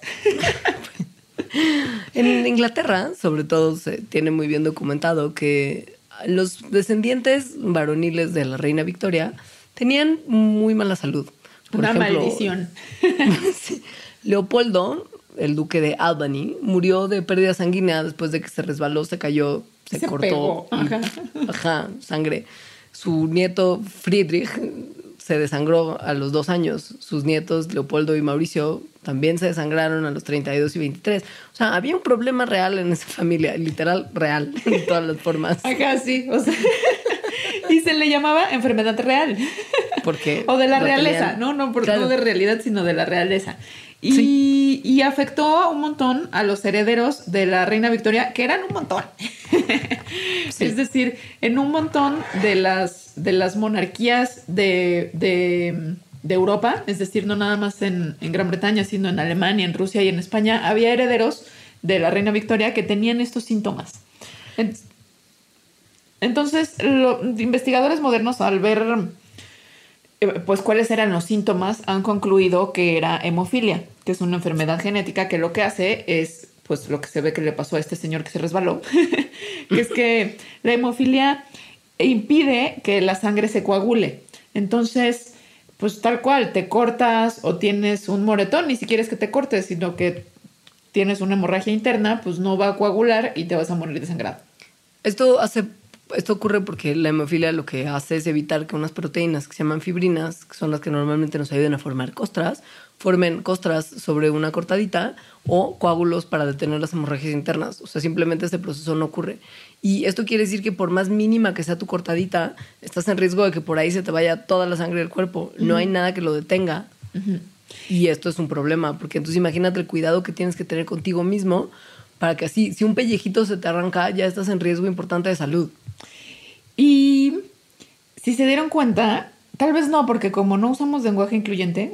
en Inglaterra, sobre todo, se tiene muy bien documentado que los descendientes varoniles de la reina Victoria tenían muy mala salud. Una maldición. Leopoldo, el duque de Albany, murió de pérdida sanguínea después de que se resbaló, se cayó se, cortó. Ajá. sangre. Su nieto Friedrich se desangró a los dos años. Sus nietos Leopoldo y Mauricio también se desangraron a los 32 y 23. O sea, había un problema real en esa familia, literal real, en todas las formas. Acá sí, o sea. y se le llamaba enfermedad real. ¿Por qué? O de la realeza, no, no, por, no de realidad, sino de la realeza. Y, afectó un montón a los herederos de la reina Victoria, que eran un montón. Es decir, en un montón de las, de las monarquías de, Europa, es decir, no nada más en, Gran Bretaña, sino en Alemania, en Rusia y en España, había herederos de la reina Victoria que tenían estos síntomas. Entonces, los investigadores modernos, al ver pues cuáles eran los síntomas, han concluido que era hemofilia, que es una enfermedad genética que lo que hace es, pues lo que se ve que le pasó a este señor que se resbaló, que es que la hemofilia impide que la sangre se coagule. Entonces, pues tal cual, te cortas o tienes un moretón, ni siquiera es que te cortes, sino que tienes una hemorragia interna, pues no va a coagular y te vas a morir desangrado. Esto hace esto ocurre porque la hemofilia lo que hace es evitar que unas proteínas que se llaman fibrinas, que son las que normalmente nos ayudan a formar costras, formen costras sobre una cortadita o coágulos para detener las hemorragias internas. O sea, simplemente este proceso no ocurre. Y esto quiere decir que por más mínima que sea tu cortadita, estás en riesgo de que por ahí se te vaya toda la sangre del cuerpo. No hay nada que lo detenga. Y esto es un problema, porque entonces imagínate el cuidado que tienes que tener contigo mismo para que así, si un pellejito se te arranca, ya estás en riesgo importante de salud. Y si se dieron cuenta, tal vez no, porque como no usamos lenguaje incluyente,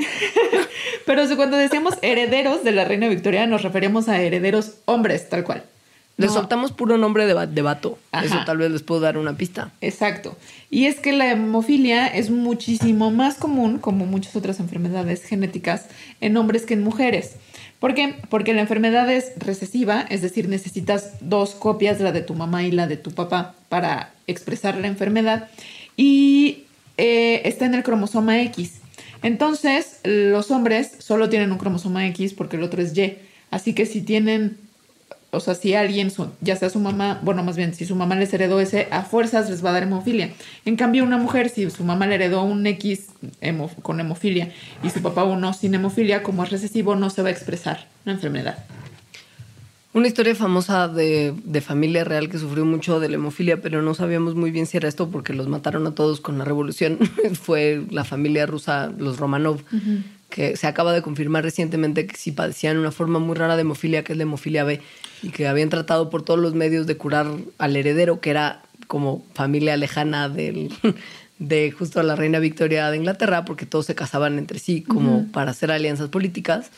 pero cuando decíamos herederos de la reina Victoria, nos referíamos a herederos hombres, tal cual. Les No. soltamos puro nombre de, va- de vato. Ajá. Eso tal vez les puedo dar una pista. Exacto. Y es que la hemofilia es muchísimo más común, como muchas otras enfermedades genéticas, en hombres que en mujeres. ¿Por qué? Porque la enfermedad es recesiva, es decir, necesitas dos copias, la de tu mamá y la de tu papá, para expresar la enfermedad. Y eh, está en el cromosoma X. Entonces, los hombres solo tienen un cromosoma X porque el otro es Y. Así que si tienen o sea, si alguien, su- ya sea su mamá, bueno, más bien, si su mamá les heredó ese, a fuerzas les va a dar hemofilia. En cambio, una mujer, si su mamá le heredó un X hemo- con hemofilia y su papá uno sin hemofilia, como es recesivo, no se va a expresar la enfermedad. Una historia famosa de, de familia real que sufrió mucho de la hemofilia, pero no sabíamos muy bien si era esto porque los mataron a todos con la revolución. Fue la familia rusa, los Romanov, que se acaba de confirmar recientemente que sí padecían una forma muy rara de hemofilia, que es la hemofilia B, y que habían tratado por todos los medios de curar al heredero, que era como familia lejana del, de justo la reina Victoria de Inglaterra, porque todos se casaban entre sí como para hacer alianzas políticas.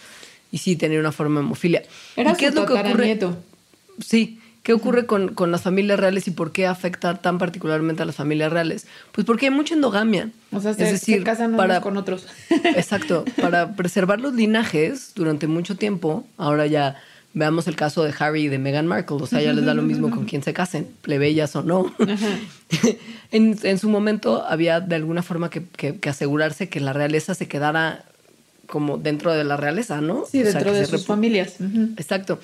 Y sí, tenía una forma de hemofilia. Era ¿Y qué su es lo que ocurre? tataranieto. Sí. ¿Qué ocurre con, con las familias reales y por qué afecta tan particularmente a las familias reales? Pues porque hay mucha endogamia. O sea, se, es decir, se casan unos para, con otros. Exacto. Para preservar los linajes durante mucho tiempo, ahora ya veamos el caso de Harry y de Meghan Markle. O sea, ya les da lo mismo con quién se casen, plebeyas o no. en, en su momento había de alguna forma que, que- que asegurarse que la realeza se quedara como dentro de la realeza, ¿no? Sí, O dentro de sus familias. Exacto.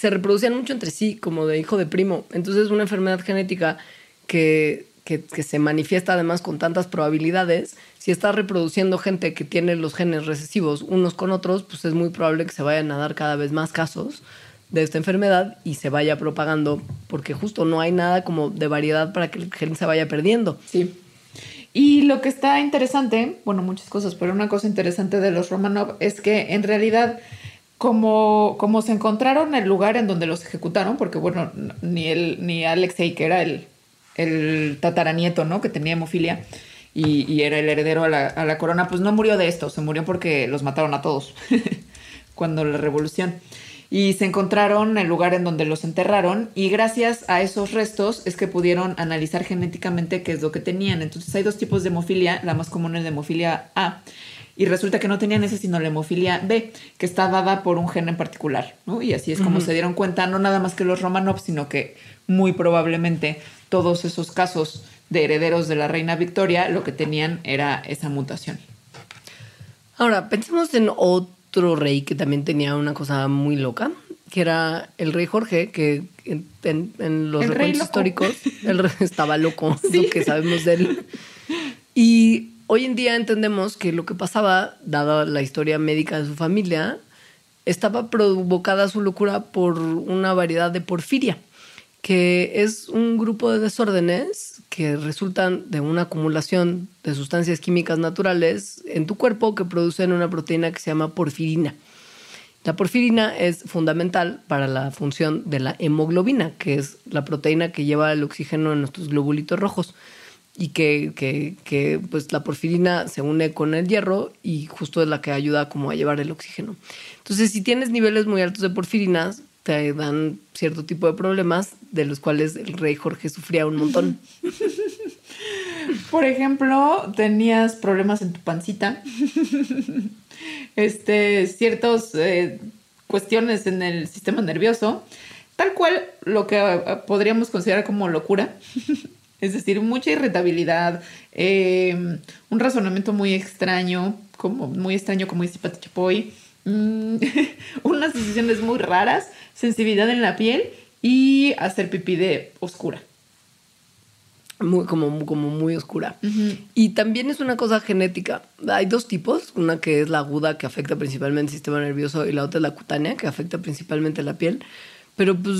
Se reproducían mucho entre sí, como de hijo de primo. Entonces, una enfermedad genética que, que, que se manifiesta además con tantas probabilidades, si estás reproduciendo gente que tiene los genes recesivos unos con otros, pues es muy probable que se vayan a dar cada vez más casos de esta enfermedad y se vaya propagando, porque justo no hay nada como de variedad para que el gen se vaya perdiendo. Sí. Y lo que está interesante, bueno, muchas cosas, pero una cosa interesante de los Romanov es que en realidad, como, como se encontraron el lugar en donde los ejecutaron, porque bueno, ni él, ni Alexei, que era el, el tataranieto, ¿no? Que tenía hemofilia y, y era el heredero a la, a la corona, pues no murió de esto, se murió porque los mataron a todos cuando la revolución. Y se encontraron el lugar en donde los enterraron y gracias a esos restos es que pudieron analizar genéticamente qué es lo que tenían. Entonces hay dos tipos de hemofilia, la más común es la hemofilia A y resulta que no tenían ese sino la hemofilia B, que está dada por un gen en particular, ¿no? Y así es como se dieron cuenta, no nada más que los Romanov, sino que muy probablemente todos esos casos de herederos de la reina Victoria lo que tenían era esa mutación. Ahora, pensemos en otro rey que también tenía una cosa muy loca, que era el rey Jorge, que en, en- en los recuentos históricos rey estaba loco, lo que sabemos de él. Y hoy en día entendemos que lo que pasaba, dada la historia médica de su familia, estaba provocada su locura por una variedad de porfiria, que es un grupo de desórdenes que resultan de una acumulación de sustancias químicas naturales en tu cuerpo que producen una proteína que se llama porfirina. La porfirina es fundamental para la función de la hemoglobina, que es la proteína que lleva el oxígeno en nuestros globulitos rojos y que, que- pues la porfirina se une con el hierro y justo es la que ayuda como a llevar el oxígeno. Entonces, si tienes niveles muy altos de porfirinas, te dan cierto tipo de problemas de los cuales el rey Jorge sufría un montón. Por ejemplo, tenías problemas en tu pancita, este, ciertas cuestiones en el sistema nervioso, tal cual lo que eh, podríamos considerar como locura, es decir, mucha irritabilidad, eh, un razonamiento muy extraño, como muy extraño como dice Pati Chapoy, mm, unas decisiones muy raras, sensibilidad en la piel y hacer pipí de oscura. muy, como, como muy oscura. Y también es una cosa genética. Hay dos tipos, una que es la aguda, que afecta principalmente el sistema nervioso, y la otra es la cutánea, que afecta principalmente la piel. Pero pues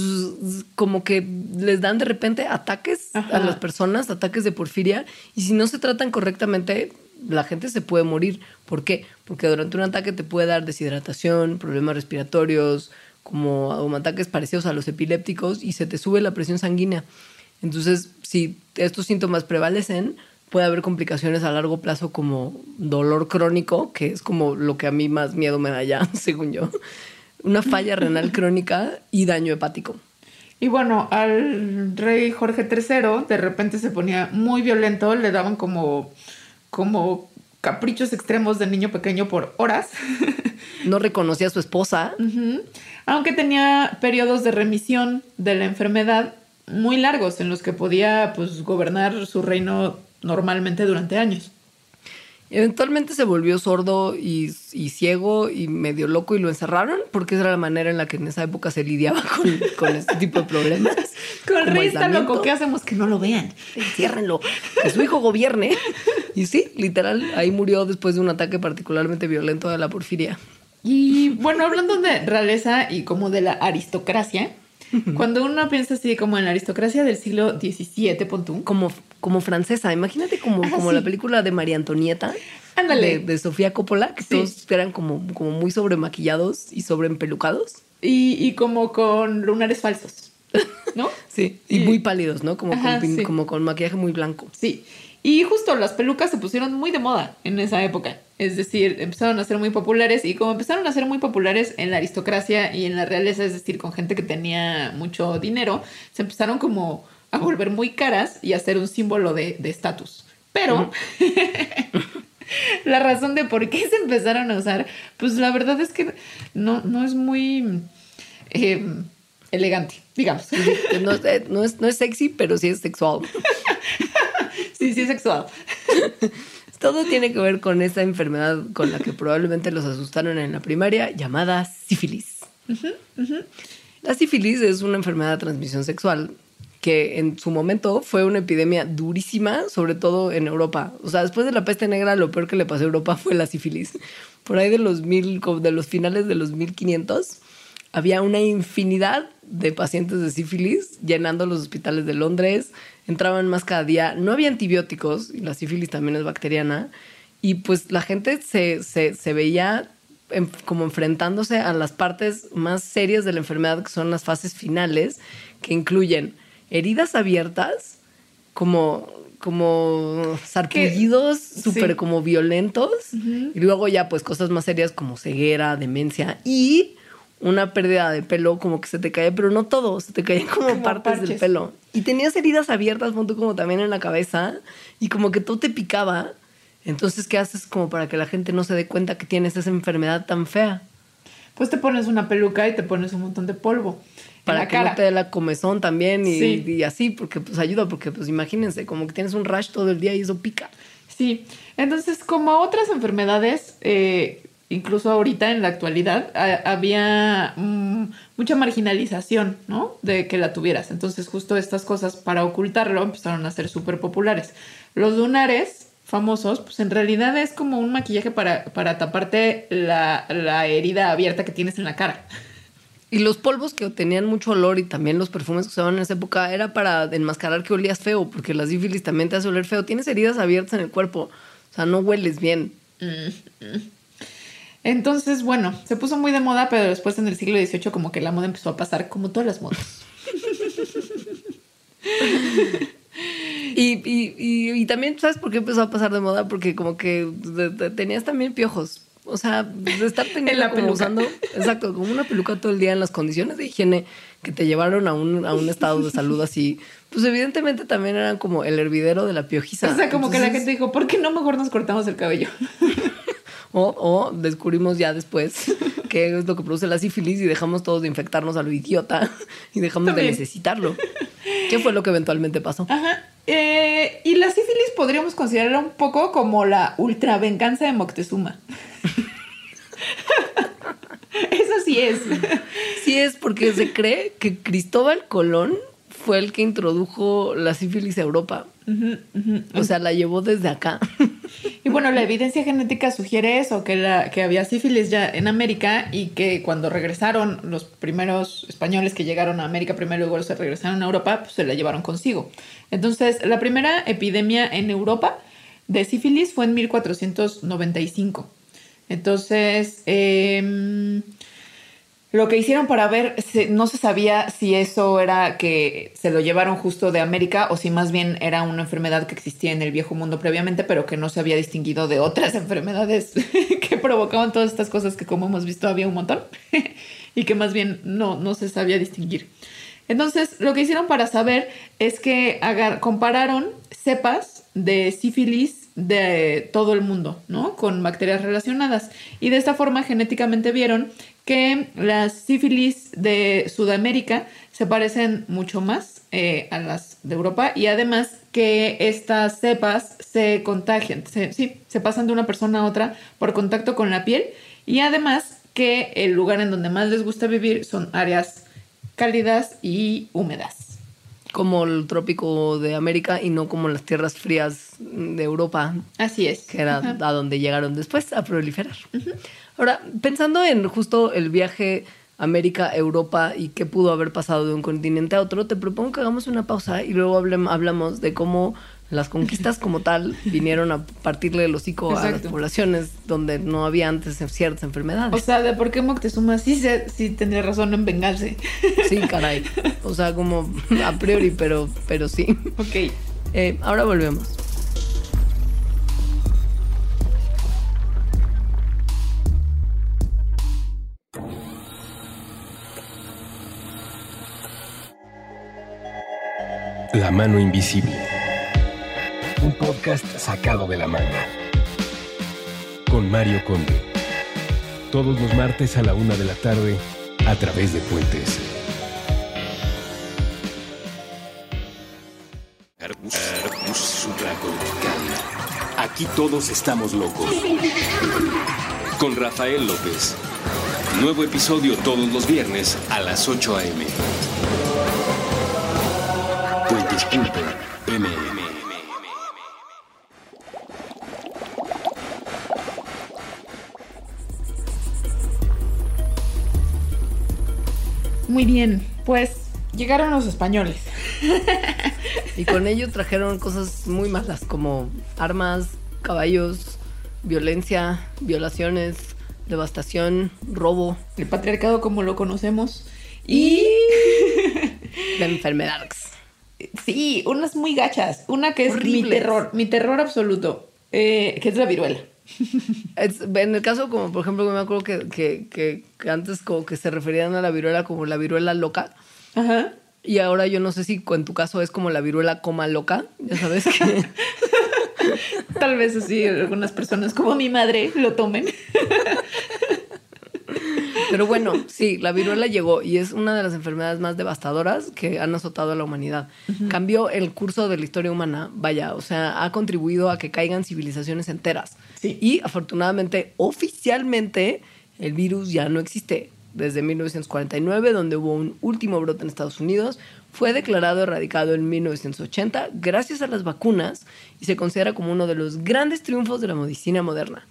como que les dan de repente ataques Ajá. a las personas, ataques de porfiria, y si no se tratan correctamente, la gente se puede morir. ¿Por qué? Porque durante un ataque te puede dar deshidratación, problemas respiratorios, como, como ataques parecidos a los epilépticos, y se te sube la presión sanguínea. Entonces, si estos síntomas prevalecen, puede haber complicaciones a largo plazo como dolor crónico, que es como lo que a mí más miedo me da ya, según yo, una falla renal crónica y daño hepático. Y bueno, al rey Jorge III de repente se ponía muy violento, le daban como, como caprichos extremos de niño pequeño por horas. No reconocía a su esposa. Aunque tenía periodos de remisión de la enfermedad muy largos en los que podía pues gobernar su reino normalmente durante años. Eventualmente se volvió sordo y, y ciego y medio loco y lo encerraron porque esa era la manera en la que en esa época se lidiaba con, con este tipo de problemas. Con aislamiento. loco, ¿qué hacemos que no lo vean? Enciérrenlo, que su hijo gobierne. Y sí, literal, ahí murió después de un ataque particularmente violento de la porfiria. Y bueno, hablando de realeza y como de la aristocracia, cuando uno piensa así como en la aristocracia del siglo XVII, pon tú, Como, como francesa, imagínate como, Ah, como sí. la película de María Antonieta. Ándale. De, de Sofía Coppola, que Sí. todos eran como, como muy sobremaquillados y sobreempelucados. y, y como con lunares falsos, ¿no? Sí. Y Y- muy pálidos, ¿no? Como, Ajá, con, sí. como con maquillaje muy blanco. Sí. Y justo las pelucas se pusieron muy de moda en esa época. Es decir, empezaron a ser muy populares y como empezaron a ser muy populares en la aristocracia y en la realeza, es decir, con gente que tenía mucho dinero, se empezaron como a volver muy caras y a ser un símbolo de de estatus. Pero la razón de por qué se empezaron a usar, pues la verdad es que no, no es muy eh, elegante, digamos. No, es- eh, no es, no es sexy, pero sí es sexual. Sí, sí es sexual. Todo tiene que ver con esa enfermedad con la que probablemente los asustaron en la primaria, llamada sífilis. La sífilis es una enfermedad de transmisión sexual que en su momento fue una epidemia durísima, sobre todo en Europa. O sea, después de la peste negra, lo peor que le pasó a Europa fue la sífilis. Por ahí de los, mil, de los finales de los 1500, había una infinidad de pacientes de sífilis llenando los hospitales de Londres. Entraban más cada día. No había antibióticos, y la sífilis también es bacteriana. Y pues la gente se, se, se veía en- como enfrentándose a las partes más serias de la enfermedad, que son las fases finales, que incluyen heridas abiertas, como, como sarpullidos sí. súper como violentos, y luego ya pues cosas más serias como ceguera, demencia y una pérdida de pelo, como que se te caía, pero no todo, se te caían como, Como partes del pelo. Y tenías heridas abiertas, punto como también en la cabeza, y como que todo te picaba. Entonces, ¿qué haces como para que la gente no se dé cuenta que tienes esa enfermedad tan fea? Pues te pones una peluca y te pones un montón de polvo Para la que cara. no te dé la comezón también y, Sí. y así, porque pues ayuda, porque pues imagínense, como que tienes un rash todo el día y eso pica. Sí, entonces como otras enfermedades, eh, incluso ahorita en la actualidad, ha- había mm, mucha marginalización, ¿no? De que la tuvieras. Entonces justo estas cosas para ocultarlo empezaron a ser súper populares. Los lunares famosos, pues en realidad es como un maquillaje para, para taparte la, la herida abierta que tienes en la cara. Y los polvos que tenían mucho olor y también los perfumes que usaban en esa época era para enmascarar que olías feo, porque la sífilis también te hace oler feo. Tienes heridas abiertas en el cuerpo, o sea, no hueles bien. Entonces, bueno, se puso muy de moda, pero después en el siglo XVIII como que la moda empezó a pasar como todas las modas. Y, y, y, y también, ¿sabes por qué empezó a pasar de moda? Porque como que tenías también piojos. O sea, de estar teniendo En la como usando, exacto, como una peluca todo el día en las condiciones de higiene que te llevaron a un, a un estado de salud así, pues evidentemente también eran como el hervidero de la piojiza. o sea, como que la gente dijo, ¿por qué no mejor nos cortamos el cabello? O, o descubrimos ya después qué es lo que produce la sífilis y dejamos todos de infectarnos a lo idiota y dejamos También. de necesitarlo. ¿Qué fue lo que eventualmente pasó? Ajá. Eh, y la sífilis podríamos considerarla un poco como la ultravenganza de Moctezuma. Eso sí es. Sí es porque se cree que Cristóbal Colón fue el que introdujo la sífilis a Europa. O sea, la llevó desde acá. Y bueno, la evidencia genética sugiere eso, que, la, que había sífilis ya en América y que cuando regresaron los primeros españoles que llegaron a América primero y luego se regresaron a Europa, pues se la llevaron consigo. Entonces, la primera epidemia en Europa de sífilis fue en 1495. Entonces, eh, lo que hicieron para ver, no se sabía si eso era que se lo llevaron justo de América o si más bien era una enfermedad que existía en el viejo mundo previamente, pero que no se había distinguido de otras enfermedades que provocaban todas estas cosas que como hemos visto había un montón y que más bien no, no se sabía distinguir. Entonces, lo que hicieron para saber es que compararon cepas de sífilis de todo el mundo, ¿no? Con bacterias relacionadas. Y de esta forma genéticamente vieron que las sífilis de Sudamérica se parecen mucho más eh, a las de Europa y además que estas cepas se contagian, se, sí, se pasan de una persona a otra por contacto con la piel y además que el lugar en donde más les gusta vivir son áreas cálidas y húmedas. Como el trópico de América y no como las tierras frías de Europa. Así es. Que era a donde llegaron después a proliferar. Ahora, pensando en justo el viaje América-Europa y qué pudo haber pasado de un continente a otro, te propongo que hagamos una pausa y luego hablamos de cómo las conquistas como tal vinieron a partirle el hocico a las poblaciones donde no había antes ciertas enfermedades. O sea, de por qué Moctezuma sí, se, sí tendría razón en vengarse. Sí, caray. O sea, como a priori, pero, pero sí. Ok. Eh, ahora volvemos. La mano invisible. Un podcast sacado de la manga. Con Mario Conde. Todos los martes a la una de la tarde a través de Puentes. Aquí todos estamos locos. Con Rafael López. Nuevo episodio todos los viernes a las 8 a.m. pues llegaron los españoles. y con ellos trajeron cosas muy malas como armas, caballos, violencia, violaciones, devastación, robo. El patriarcado como lo conocemos. Y... la enfermedad. Sí, unas muy gachas. Una que es mi terror, mi terror absoluto, eh, que es la viruela. En el caso, como por ejemplo, me acuerdo que, que, que, antes como que se referían a la viruela como la viruela loca. Ajá. Y ahora yo no sé si en tu caso es como la viruela coma loca, ya sabes que... Tal vez así algunas personas como mi madre lo tomen. Pero bueno, sí, la viruela llegó y es una de las enfermedades más devastadoras que han azotado a la humanidad. Cambió el curso de la historia humana, vaya, o sea, ha contribuido a que caigan civilizaciones enteras. Y afortunadamente, oficialmente, el virus ya no existe. Desde 1949, donde hubo un último brote en Estados Unidos, fue declarado erradicado en 1980 gracias a las vacunas y se considera como uno de los grandes triunfos de la medicina moderna.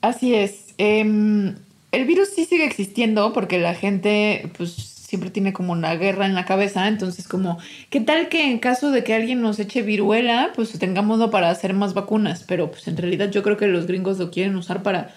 Así es. Eh, el virus sí sigue existiendo porque la gente pues siempre tiene como una guerra en la cabeza, entonces como, ¿qué tal que en caso de que alguien nos eche viruela, pues tengámoslo para hacer más vacunas? Pero pues en realidad yo creo que los gringos lo quieren usar para,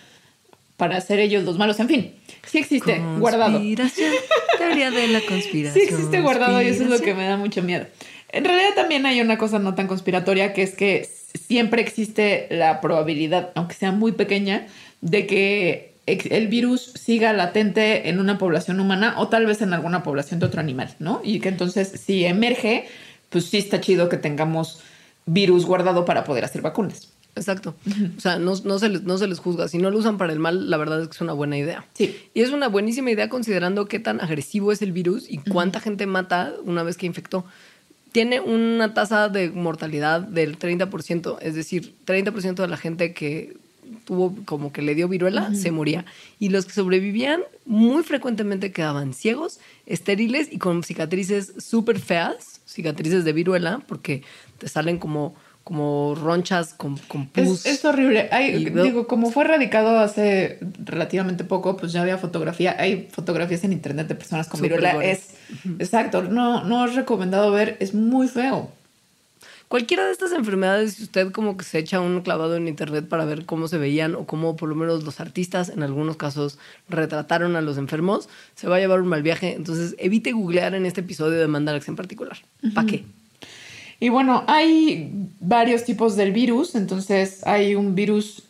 para hacer ellos los malos. En fin, sí existe, guardado. Teoría de la conspiración. Sí existe guardado y eso es lo que me da mucho miedo. En realidad también hay una cosa no tan conspiratoria que es que siempre existe la probabilidad, aunque sea muy pequeña, de que el virus siga latente en una población humana o tal vez en alguna población de otro animal, ¿no? Y que entonces si emerge, pues sí está chido que tengamos virus guardado para poder hacer vacunas. Exacto. O sea, no, se les, no se les juzga. Si no lo usan para el mal, la verdad es que es una buena idea. Sí. Y es una buenísima idea considerando qué tan agresivo es el virus y cuánta gente mata una vez que infectó. Tiene una tasa de mortalidad del 30%, es decir, 30% de la gente que tuvo como que le dio viruela, se moría. Y los que sobrevivían muy frecuentemente quedaban ciegos, estériles y con cicatrices súper feas. cicatrices de viruela porque te salen como, como ronchas con, con pus. Es, es horrible. Hay, digo, como fue radicado hace relativamente poco, pues ya había fotografía. Hay fotografías en internet de personas con Súper viruela. gore. Es exacto. No, no es recomendado ver. Es muy feo. Cualquiera de estas enfermedades, si usted como que se echa un clavado en internet para ver cómo se veían o cómo por lo menos los artistas en algunos casos retrataron a los enfermos, se va a llevar un mal viaje. Entonces evite googlear en este episodio de Mandarax en particular. ¿Para qué? Y bueno, hay varios tipos del virus. Entonces, hay un virus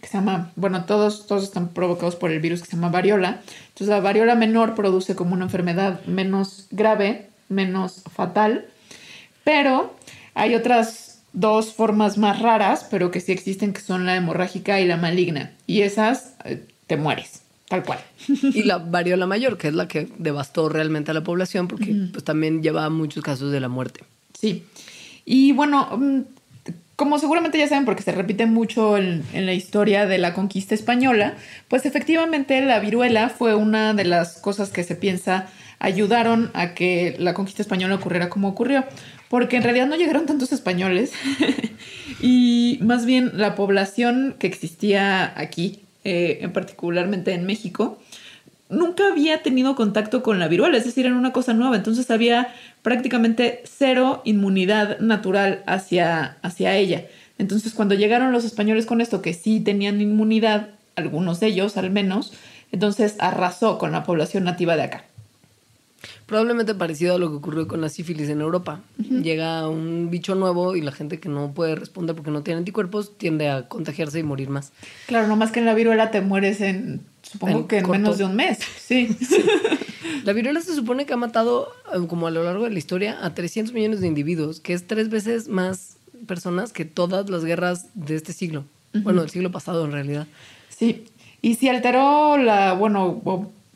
que se llama, bueno, todos, todos están provocados por el virus que se llama variola. Entonces, la variola menor produce como una enfermedad menos grave, menos fatal. Pero hay otras dos formas más raras, pero que sí existen, que son la hemorrágica y la maligna. Y esas eh, te mueres, tal cual. Y la variola mayor, que es la que devastó realmente a la población porque pues, también lleva muchos casos de la muerte. Sí. Y bueno, mm, como seguramente ya saben, porque se repite mucho en, en la historia de la conquista española, pues efectivamente la viruela fue una de las cosas que se piensa ayudaron a que la conquista española ocurriera como ocurrió. Porque en realidad no llegaron tantos españoles y más bien la población que existía aquí, eh, en particularmente en México, nunca había tenido contacto con la viruela, es decir, era una cosa nueva, entonces había prácticamente cero inmunidad natural hacia, hacia ella. Entonces, cuando llegaron los españoles con esto, que sí tenían inmunidad, algunos de ellos al menos, entonces arrasó con la población nativa de acá. Probablemente parecido a lo que ocurrió con la sífilis en Europa. Llega un bicho nuevo y la gente que no puede responder porque no tiene anticuerpos tiende a contagiarse y morir más. Claro, no más que en la viruela te mueres en, supongo En que en corto. menos de un mes. Sí. La viruela se supone que ha matado, eh, como a lo largo de la historia, a 300 millones de individuos, que es tres veces más personas que todas las guerras de este siglo. Bueno, del siglo pasado en realidad. Sí, y si alteró la, bueno,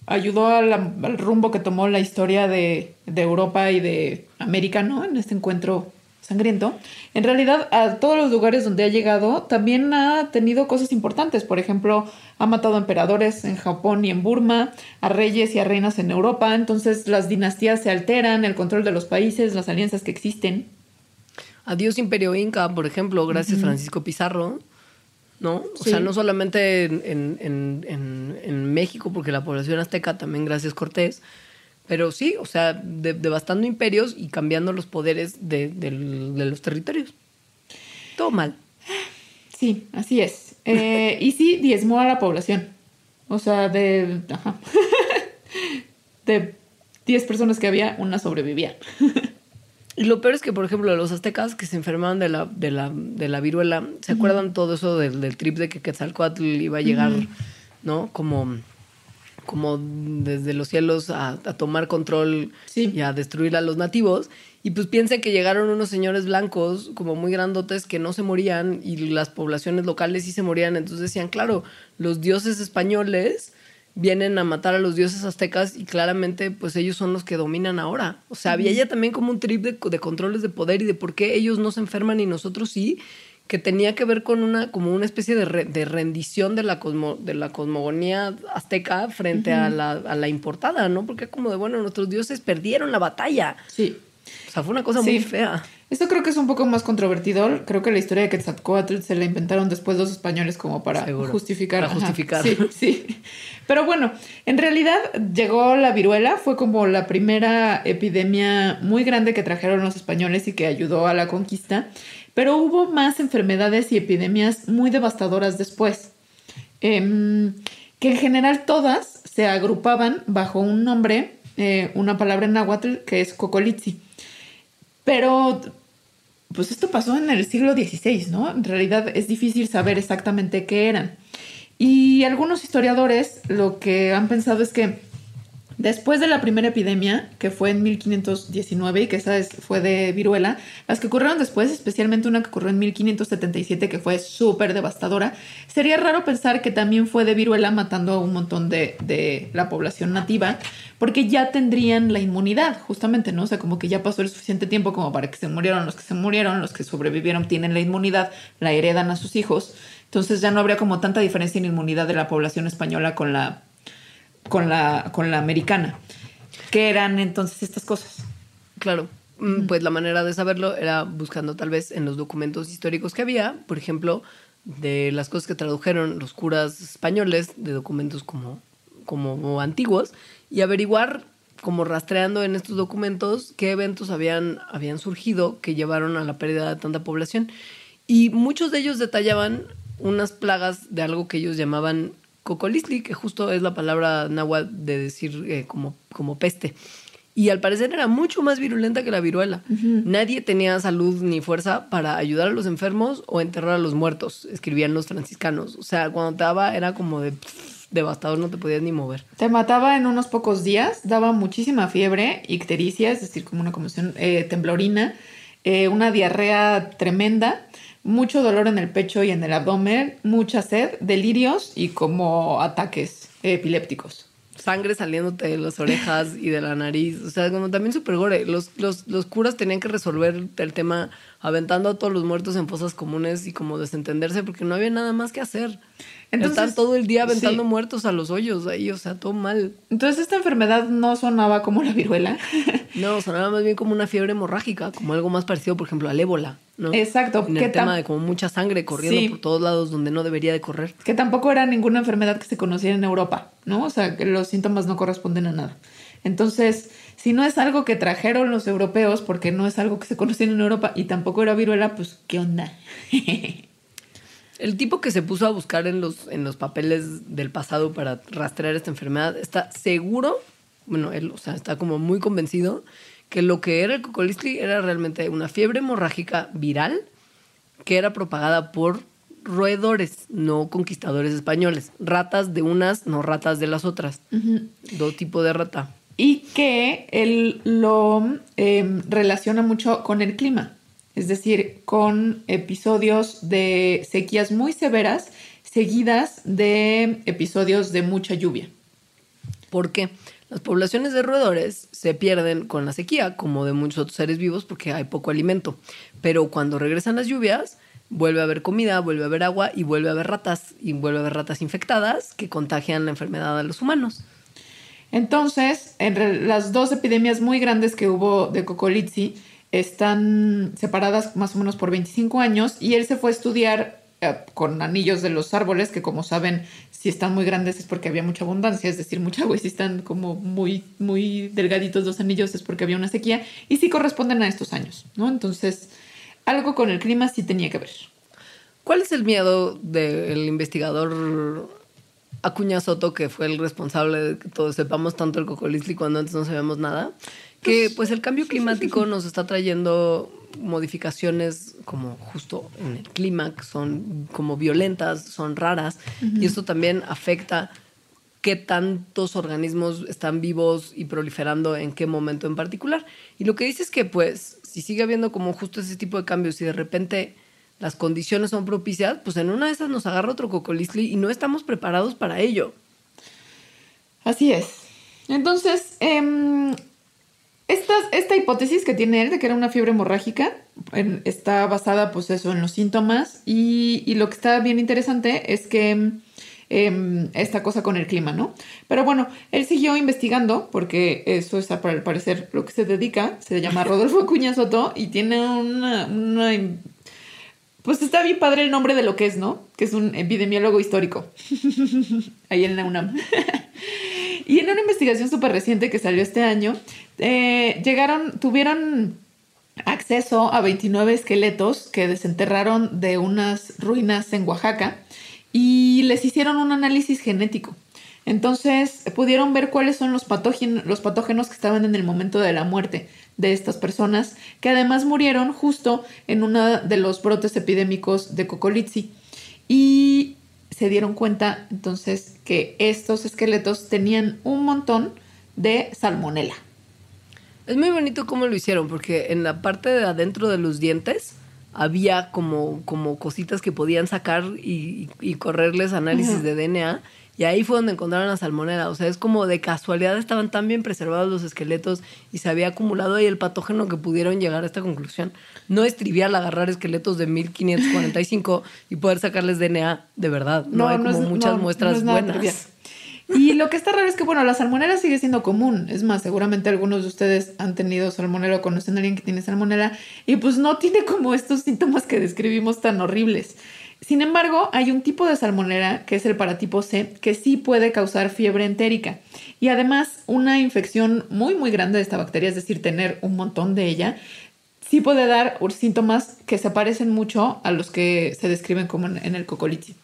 ayudó al rumbo que tomó la historia de, de Europa y de América, ¿no? En este encuentro sangriento. En realidad, a todos los lugares donde ha llegado, también ha tenido cosas importantes. Por ejemplo, ha matado a emperadores en Japón y en Burma, a reyes y a reinas en Europa. Entonces, las dinastías se alteran, el control de los países, las alianzas que existen. Adiós Imperio Inca, por ejemplo, gracias Francisco Pizarro, ¿no? O Sí. sea, no solamente en, en- en- México, porque la población azteca también gracias Cortés, pero sí, o sea, de- devastando imperios y cambiando los poderes de, de los territorios. Todo mal. Sí, así es. Eh, y sí, diezmó a la población. O sea, de. Ajá. de 10 personas que había, una sobrevivía. Y lo peor es que, por ejemplo, los aztecas que se enfermaban de la, de la, de la viruela, ¿se acuerdan todo eso del, del trip de que Quetzalcoatl iba a llegar, ¿no? Como, como desde los cielos a, a tomar control Sí. y a destruir a los nativos. Y pues piensen que llegaron unos señores blancos como muy grandotes que no se morían y las poblaciones locales sí se morían. Entonces decían, claro, los dioses españoles vienen a matar a los dioses aztecas y claramente pues ellos son los que dominan ahora. O sea, había ya también como un trip de, de controles de poder y de por qué ellos no se enferman y nosotros sí, que tenía que ver con una como una especie de, re- de rendición de la, cosmo, de la cosmogonía azteca frente a, la, a la importada, ¿no? Porque como de, bueno, nuestros dioses perdieron la batalla. Sí. O sea, fue una cosa Sí. muy fea. Esto creo que es un poco más controvertido. Creo que la historia de Quetzalcoatl se la inventaron después los españoles como para Seguro. justificar. Para ajá. justificar. Sí, sí. Pero bueno, en realidad llegó la viruela, fue como la primera epidemia muy grande que trajeron los españoles y que ayudó a la conquista. Pero hubo más enfermedades y epidemias muy devastadoras después. Em, que en general todas se agrupaban bajo un nombre, eh, una palabra en náhuatl que es cocolitzi. Pero, pues esto pasó en el siglo XVI, ¿no? En realidad es difícil saber exactamente qué eran. Y algunos historiadores lo que han pensado es que después de la primera epidemia, que fue en 1519 y que esa es- fue de viruela, las que ocurrieron después, especialmente una que ocurrió en 1577 que fue súper devastadora, sería raro pensar que también fue de viruela matando a un montón de, de la población nativa, porque ya tendrían la inmunidad, justamente, ¿no? O sea, como que ya pasó el suficiente tiempo como para que se murieron los que se murieron, los que sobrevivieron tienen la inmunidad, la heredan a sus hijos. Entonces ya no habría como tanta diferencia en inmunidad de la población española con la, con la, con la americana. ¿Qué eran entonces estas cosas? Claro. Mm, Pues la manera de saberlo era buscando tal vez en los documentos históricos que había, por ejemplo, de las cosas que tradujeron los curas españoles de documentos como, como antiguos y averiguar, como rastreando en estos documentos, qué eventos habían, habían surgido que llevaron a la pérdida de tanta población. Y muchos de ellos detallaban unas plagas de algo que ellos llamaban cocolistli, que justo es la palabra náhuatl de decir eh, como, como peste. Y al parecer era mucho más virulenta que la viruela. Nadie tenía salud ni fuerza para ayudar a los enfermos o enterrar a los muertos, escribían los franciscanos. O sea, cuando te daba era como de pff, devastador, no te podías ni mover. Te mataba en unos pocos días, daba muchísima fiebre, ictericia, es decir, como una conmoción eh, temblorina, eh, una diarrea tremenda, mucho dolor en el pecho y en el abdomen, mucha sed, delirios y como ataques epilépticos. Sangre saliéndote de las orejas y de la nariz. O sea, como también súper gore. Los, los, los curas tenían que resolver el tema aventando a todos los muertos en fosas comunes y como desentenderse porque no había nada más que hacer. Entonces, Están todo el día aventando sí. muertos a los hoyos ahí, o sea, todo mal. Entonces esta enfermedad no sonaba como la viruela. No, sonaba más bien como una fiebre hemorrágica, como algo más parecido, por ejemplo, al ébola, ¿no? Exacto, En que el tema de como mucha sangre corriendo Sí. por todos lados donde no debería de correr. que tampoco era ninguna enfermedad que se conociera en Europa, ¿no? O sea, que los síntomas no corresponden a nada. Entonces, si no es algo que trajeron los europeos, porque no es algo que se conocía en Europa y tampoco era viruela, pues, ¿qué onda? El tipo que se puso a buscar en los, en los papeles del pasado para rastrear esta enfermedad está seguro, bueno, él, o sea, está como muy convencido que lo que era el cocolistli era realmente una fiebre hemorrágica viral que era propagada por roedores, no conquistadores españoles. Ratas de unas, no ratas de las otras. Dos tipos de rata. Y que él lo eh, relaciona mucho con el clima, es decir, con episodios de sequías muy severas seguidas de episodios de mucha lluvia. Porque las poblaciones de roedores se pierden con la sequía, como de muchos otros seres vivos, porque hay poco alimento. Pero cuando regresan las lluvias, vuelve a haber comida, vuelve a haber agua y vuelve a haber ratas, y vuelve a haber ratas infectadas que contagian la enfermedad a los humanos. Entonces, en re- las dos epidemias muy grandes que hubo de Cocolizzi están separadas más o menos por 25 años y él se fue a estudiar eh, con anillos de los árboles, que como saben, si están muy grandes es porque había mucha abundancia, es decir, mucha agua, y si están como muy, muy delgaditos los anillos es porque había una sequía, y sí corresponden a estos años, ¿no? Entonces, algo con el clima sí tenía que ver. ¿Cuál es el miedo del investigador Acuña Soto, que fue el responsable de que todos sepamos tanto el cocolistli cuando antes no sabíamos nada? Que pues el cambio climático nos está trayendo modificaciones como justo en el clima, que son como violentas, son raras, y esto también afecta qué tantos organismos están vivos y proliferando en qué momento en particular. Y lo que dice es que, pues, si sigue habiendo como justo ese tipo de cambios y de repente las condiciones son propicias, pues en una de esas nos agarra otro cocolistli y no estamos preparados para ello. Así es. Entonces, em, esta, esta hipótesis que tiene él de que era una fiebre hemorrágica está basada, pues eso, en los síntomas y, lo que está bien interesante es que em, esta cosa con el clima, ¿no? Pero bueno, él siguió investigando porque eso es al parecer lo que se dedica, se llama Rodolfo Acuña Soto y tiene una, una pues está bien padre el nombre de lo que es, ¿no? Que es un epidemiólogo histórico. Ahí en la UNAM. y en una investigación súper reciente que salió este año, eh, llegaron, tuvieron acceso a 29 esqueletos que desenterraron de unas ruinas en Oaxaca y les hicieron un análisis genético. Entonces pudieron ver cuáles son los, patógen- los patógenos que estaban en el momento de la muerte de estas personas, que además murieron justo en uno de los brotes epidémicos de Cocolizzi. Y se dieron cuenta entonces que estos esqueletos tenían un montón de salmonela. Es muy bonito cómo lo hicieron, porque en la parte de adentro de los dientes había como, como cositas que podían sacar y, y correrles análisis de DNA. Y ahí fue donde encontraron la salmonela. O sea, es como de casualidad estaban tan bien preservados los esqueletos y se había acumulado ahí el patógeno que pudieron llegar a esta conclusión. No es trivial agarrar esqueletos de 1545 y poder sacarles DNA de verdad. No, hay como es- muchas no, muestras buenas. Y lo que está raro es que, bueno, la salmonela sigue siendo común. Es más, seguramente algunos de ustedes han tenido salmonela o conocen a alguien que tiene salmonela y pues no tiene como estos síntomas que describimos tan horribles. Sin embargo, hay un tipo de salmonela, que es el paratipo C, que sí puede causar fiebre entérica. Y además, una infección muy, muy grande de esta bacteria, es decir, tener un montón de ella, sí puede dar síntomas que se parecen mucho a los que se describen como en, el cocolitis.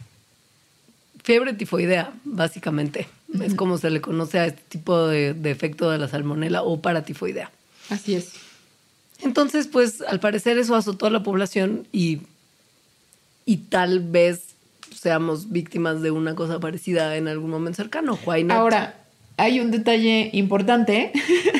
Fiebre tifoidea, básicamente. Es como se le conoce a este tipo de, de efecto de la salmonela o paratifoidea. Así es. Entonces, pues al parecer eso azotó a la población y, y tal vez seamos víctimas de una cosa parecida en algún momento cercano. Ahora, hay un detalle importante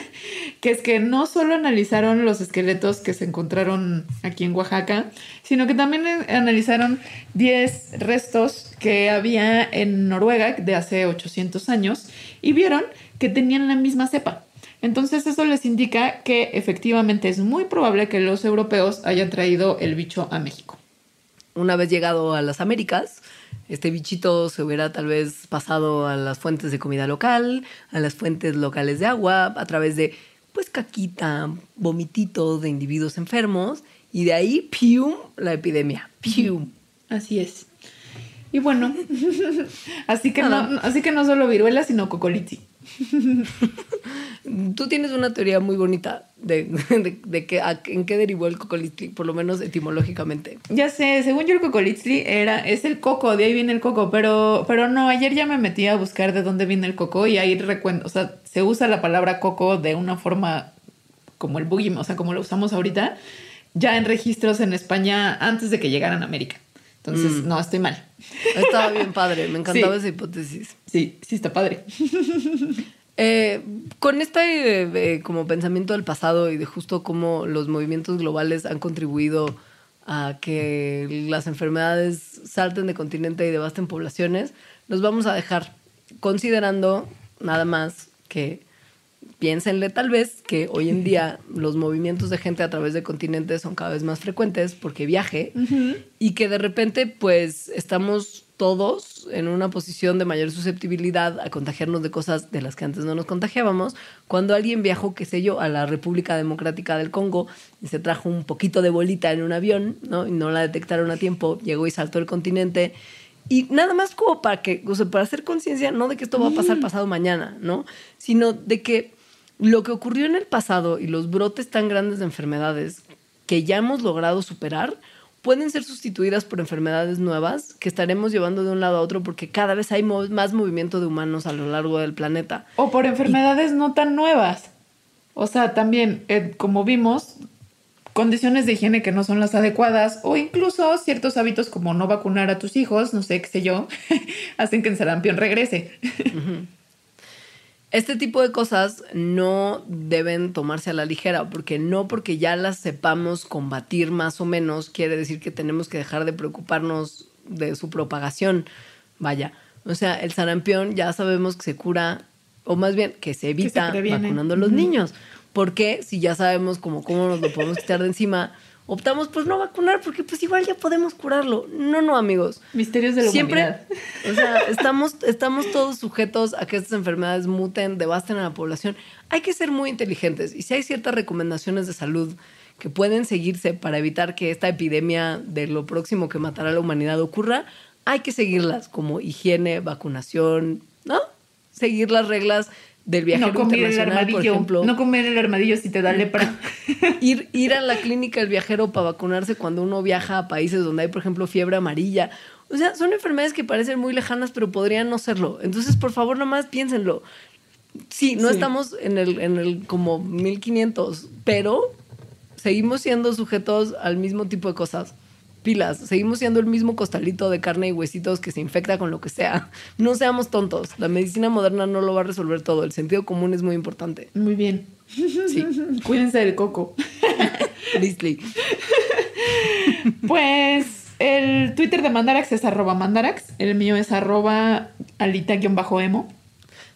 que es que no solo analizaron los esqueletos que se encontraron aquí en Oaxaca, sino que también analizaron 10 restos que había en Noruega de hace 800 años y vieron que tenían la misma cepa. Entonces eso les indica que efectivamente es muy probable que los europeos hayan traído el bicho a México. Una vez llegado a las Américas, este bichito se hubiera tal vez pasado a las fuentes de comida local, a las fuentes locales de agua, a través de pues caquita, vomitito de individuos enfermos y de ahí, ¡pium!, la epidemia. ¡Pium! Así es. Y bueno, así, que no, así que no solo viruela, sino cocolitis. Tú tienes una teoría muy bonita de, de, que, en qué derivó el cocolitzli, por lo menos etimológicamente. Ya sé, según yo el cocolitzli era, es el coco, de ahí viene el coco, pero, pero no, ayer ya me metí a buscar de dónde viene el coco y ahí recuento, o sea, se usa la palabra coco de una forma como el buggy, o sea, como lo usamos ahorita, ya en registros en España antes de que llegaran a América. Entonces, mm. no, estoy mal. Estaba bien padre, me encantaba esa hipótesis. Sí, sí está padre. Eh, con este eh, como pensamiento del pasado y de justo cómo los movimientos globales han contribuido a que las enfermedades salten de continente y devasten poblaciones, nos vamos a dejar considerando nada más que piénsenle tal vez que hoy en día los movimientos de gente a través de continentes son cada vez más frecuentes porque viaje y que de repente pues estamos todos en una posición de mayor susceptibilidad a contagiarnos de cosas de las que antes no nos contagiábamos. Cuando alguien viajó, qué sé yo, a la República Democrática del Congo y se trajo un poquito de bolita en un avión, ¿no? Y no la detectaron a tiempo, llegó y saltó el continente. Y nada más como para que, o sea, para hacer conciencia, no de que esto va a pasar pasado mañana, ¿no? Sino de que lo que ocurrió en el pasado y los brotes tan grandes de enfermedades que ya hemos logrado superar pueden ser sustituidas por enfermedades nuevas que estaremos llevando de un lado a otro porque cada vez hay más movimiento de humanos a lo largo del planeta. O por enfermedades no tan nuevas. O sea, también, eh, como vimos, condiciones de higiene que no son las adecuadas o incluso ciertos hábitos como no vacunar a tus hijos, no sé qué sé yo, hacen que el sarampión regrese. Este tipo de cosas no deben tomarse a la ligera, porque no porque ya las sepamos combatir más o menos quiere decir que tenemos que dejar de preocuparnos de su propagación. Vaya, o sea, el sarampión ya sabemos que se cura, o más bien que se evita vacunando a los niños. Porque si ya sabemos cómo, cómo nos lo podemos quitar de encima, optamos por no vacunar porque pues igual ya podemos curarlo. No, no, amigos. Misterios de la Siempre, O sea, estamos, estamos todos sujetos a que estas enfermedades muten, devasten a la población. Hay que ser muy inteligentes y si hay ciertas recomendaciones de salud que pueden seguirse para evitar que esta epidemia de lo próximo que matará a la humanidad ocurra, hay que seguirlas como higiene, vacunación, ¿no? Seguir las reglas del viajero no comer el armadillo, ejemplo. No comer el armadillo si te da lepra. ir, ir a la clínica el viajero para vacunarse cuando uno viaja a países donde hay, por ejemplo, fiebre amarilla. O sea, son enfermedades que parecen muy lejanas, pero podrían no serlo. Entonces, por favor, nomás piénsenlo. Sí, no estamos en el, en el como 1500, pero seguimos siendo sujetos al mismo tipo de cosas pilas, seguimos siendo el mismo costalito de carne y huesitos que se infecta con lo que sea. No seamos tontos, la medicina moderna no lo va a resolver todo, el sentido común es muy importante. Muy bien. Sí. Cuídense del coco. Listly. pues el Twitter de Mandarax es arroba Mandarax, el mío es arroba alita-emo.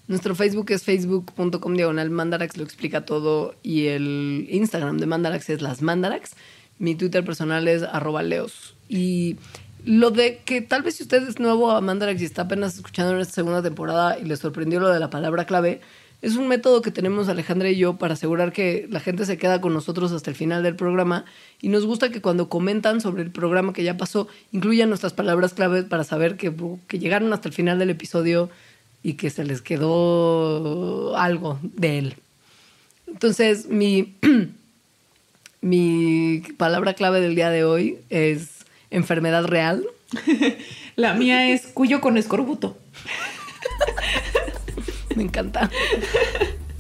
Nuestro Facebook es facebook.com diagonal Mandarax, lo explica todo. Y el Instagram de Mandarax es las Mandarax. Mi Twitter personal es arroba leos. Y Lo de que tal vez si usted es nuevo a Mandarax y está apenas escuchando en esta segunda temporada y le sorprendió lo de la palabra clave, es un método que tenemos Alejandra y yo para asegurar que la gente se queda con nosotros hasta el final del programa y nos gusta que cuando comentan sobre el programa que ya pasó incluyan nuestras palabras claves para saber que, que llegaron hasta el final del episodio y que se les quedó algo de él. Entonces, mi, mi palabra clave del día de hoy es enfermedad real. La mía es cuyo con escorbuto. Me encanta.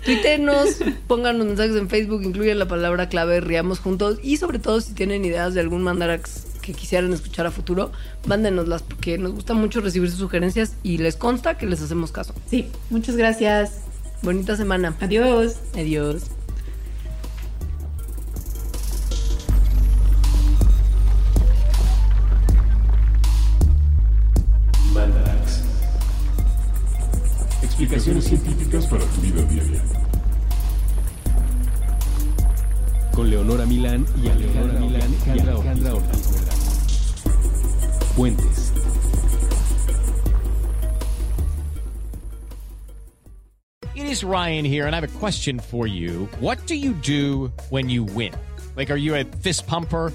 Tuítenos, pónganos mensajes en Facebook, incluyen la palabra clave, riamos juntos y sobre todo si tienen ideas de algún mandarax que quisieran escuchar a futuro, mándenoslas porque nos gusta mucho recibir sus sugerencias y les consta que les hacemos caso. Sí, muchas gracias. Bonita semana. Adiós. Adiós. Explicaciones científicas para tu vida diaria. Con Leonora Milán y Alejandra Milán y Alejandra Ortiz Puentes. It is Ryan here, and I have a question for you. What do you do when you win? Like, are you a fist pumper?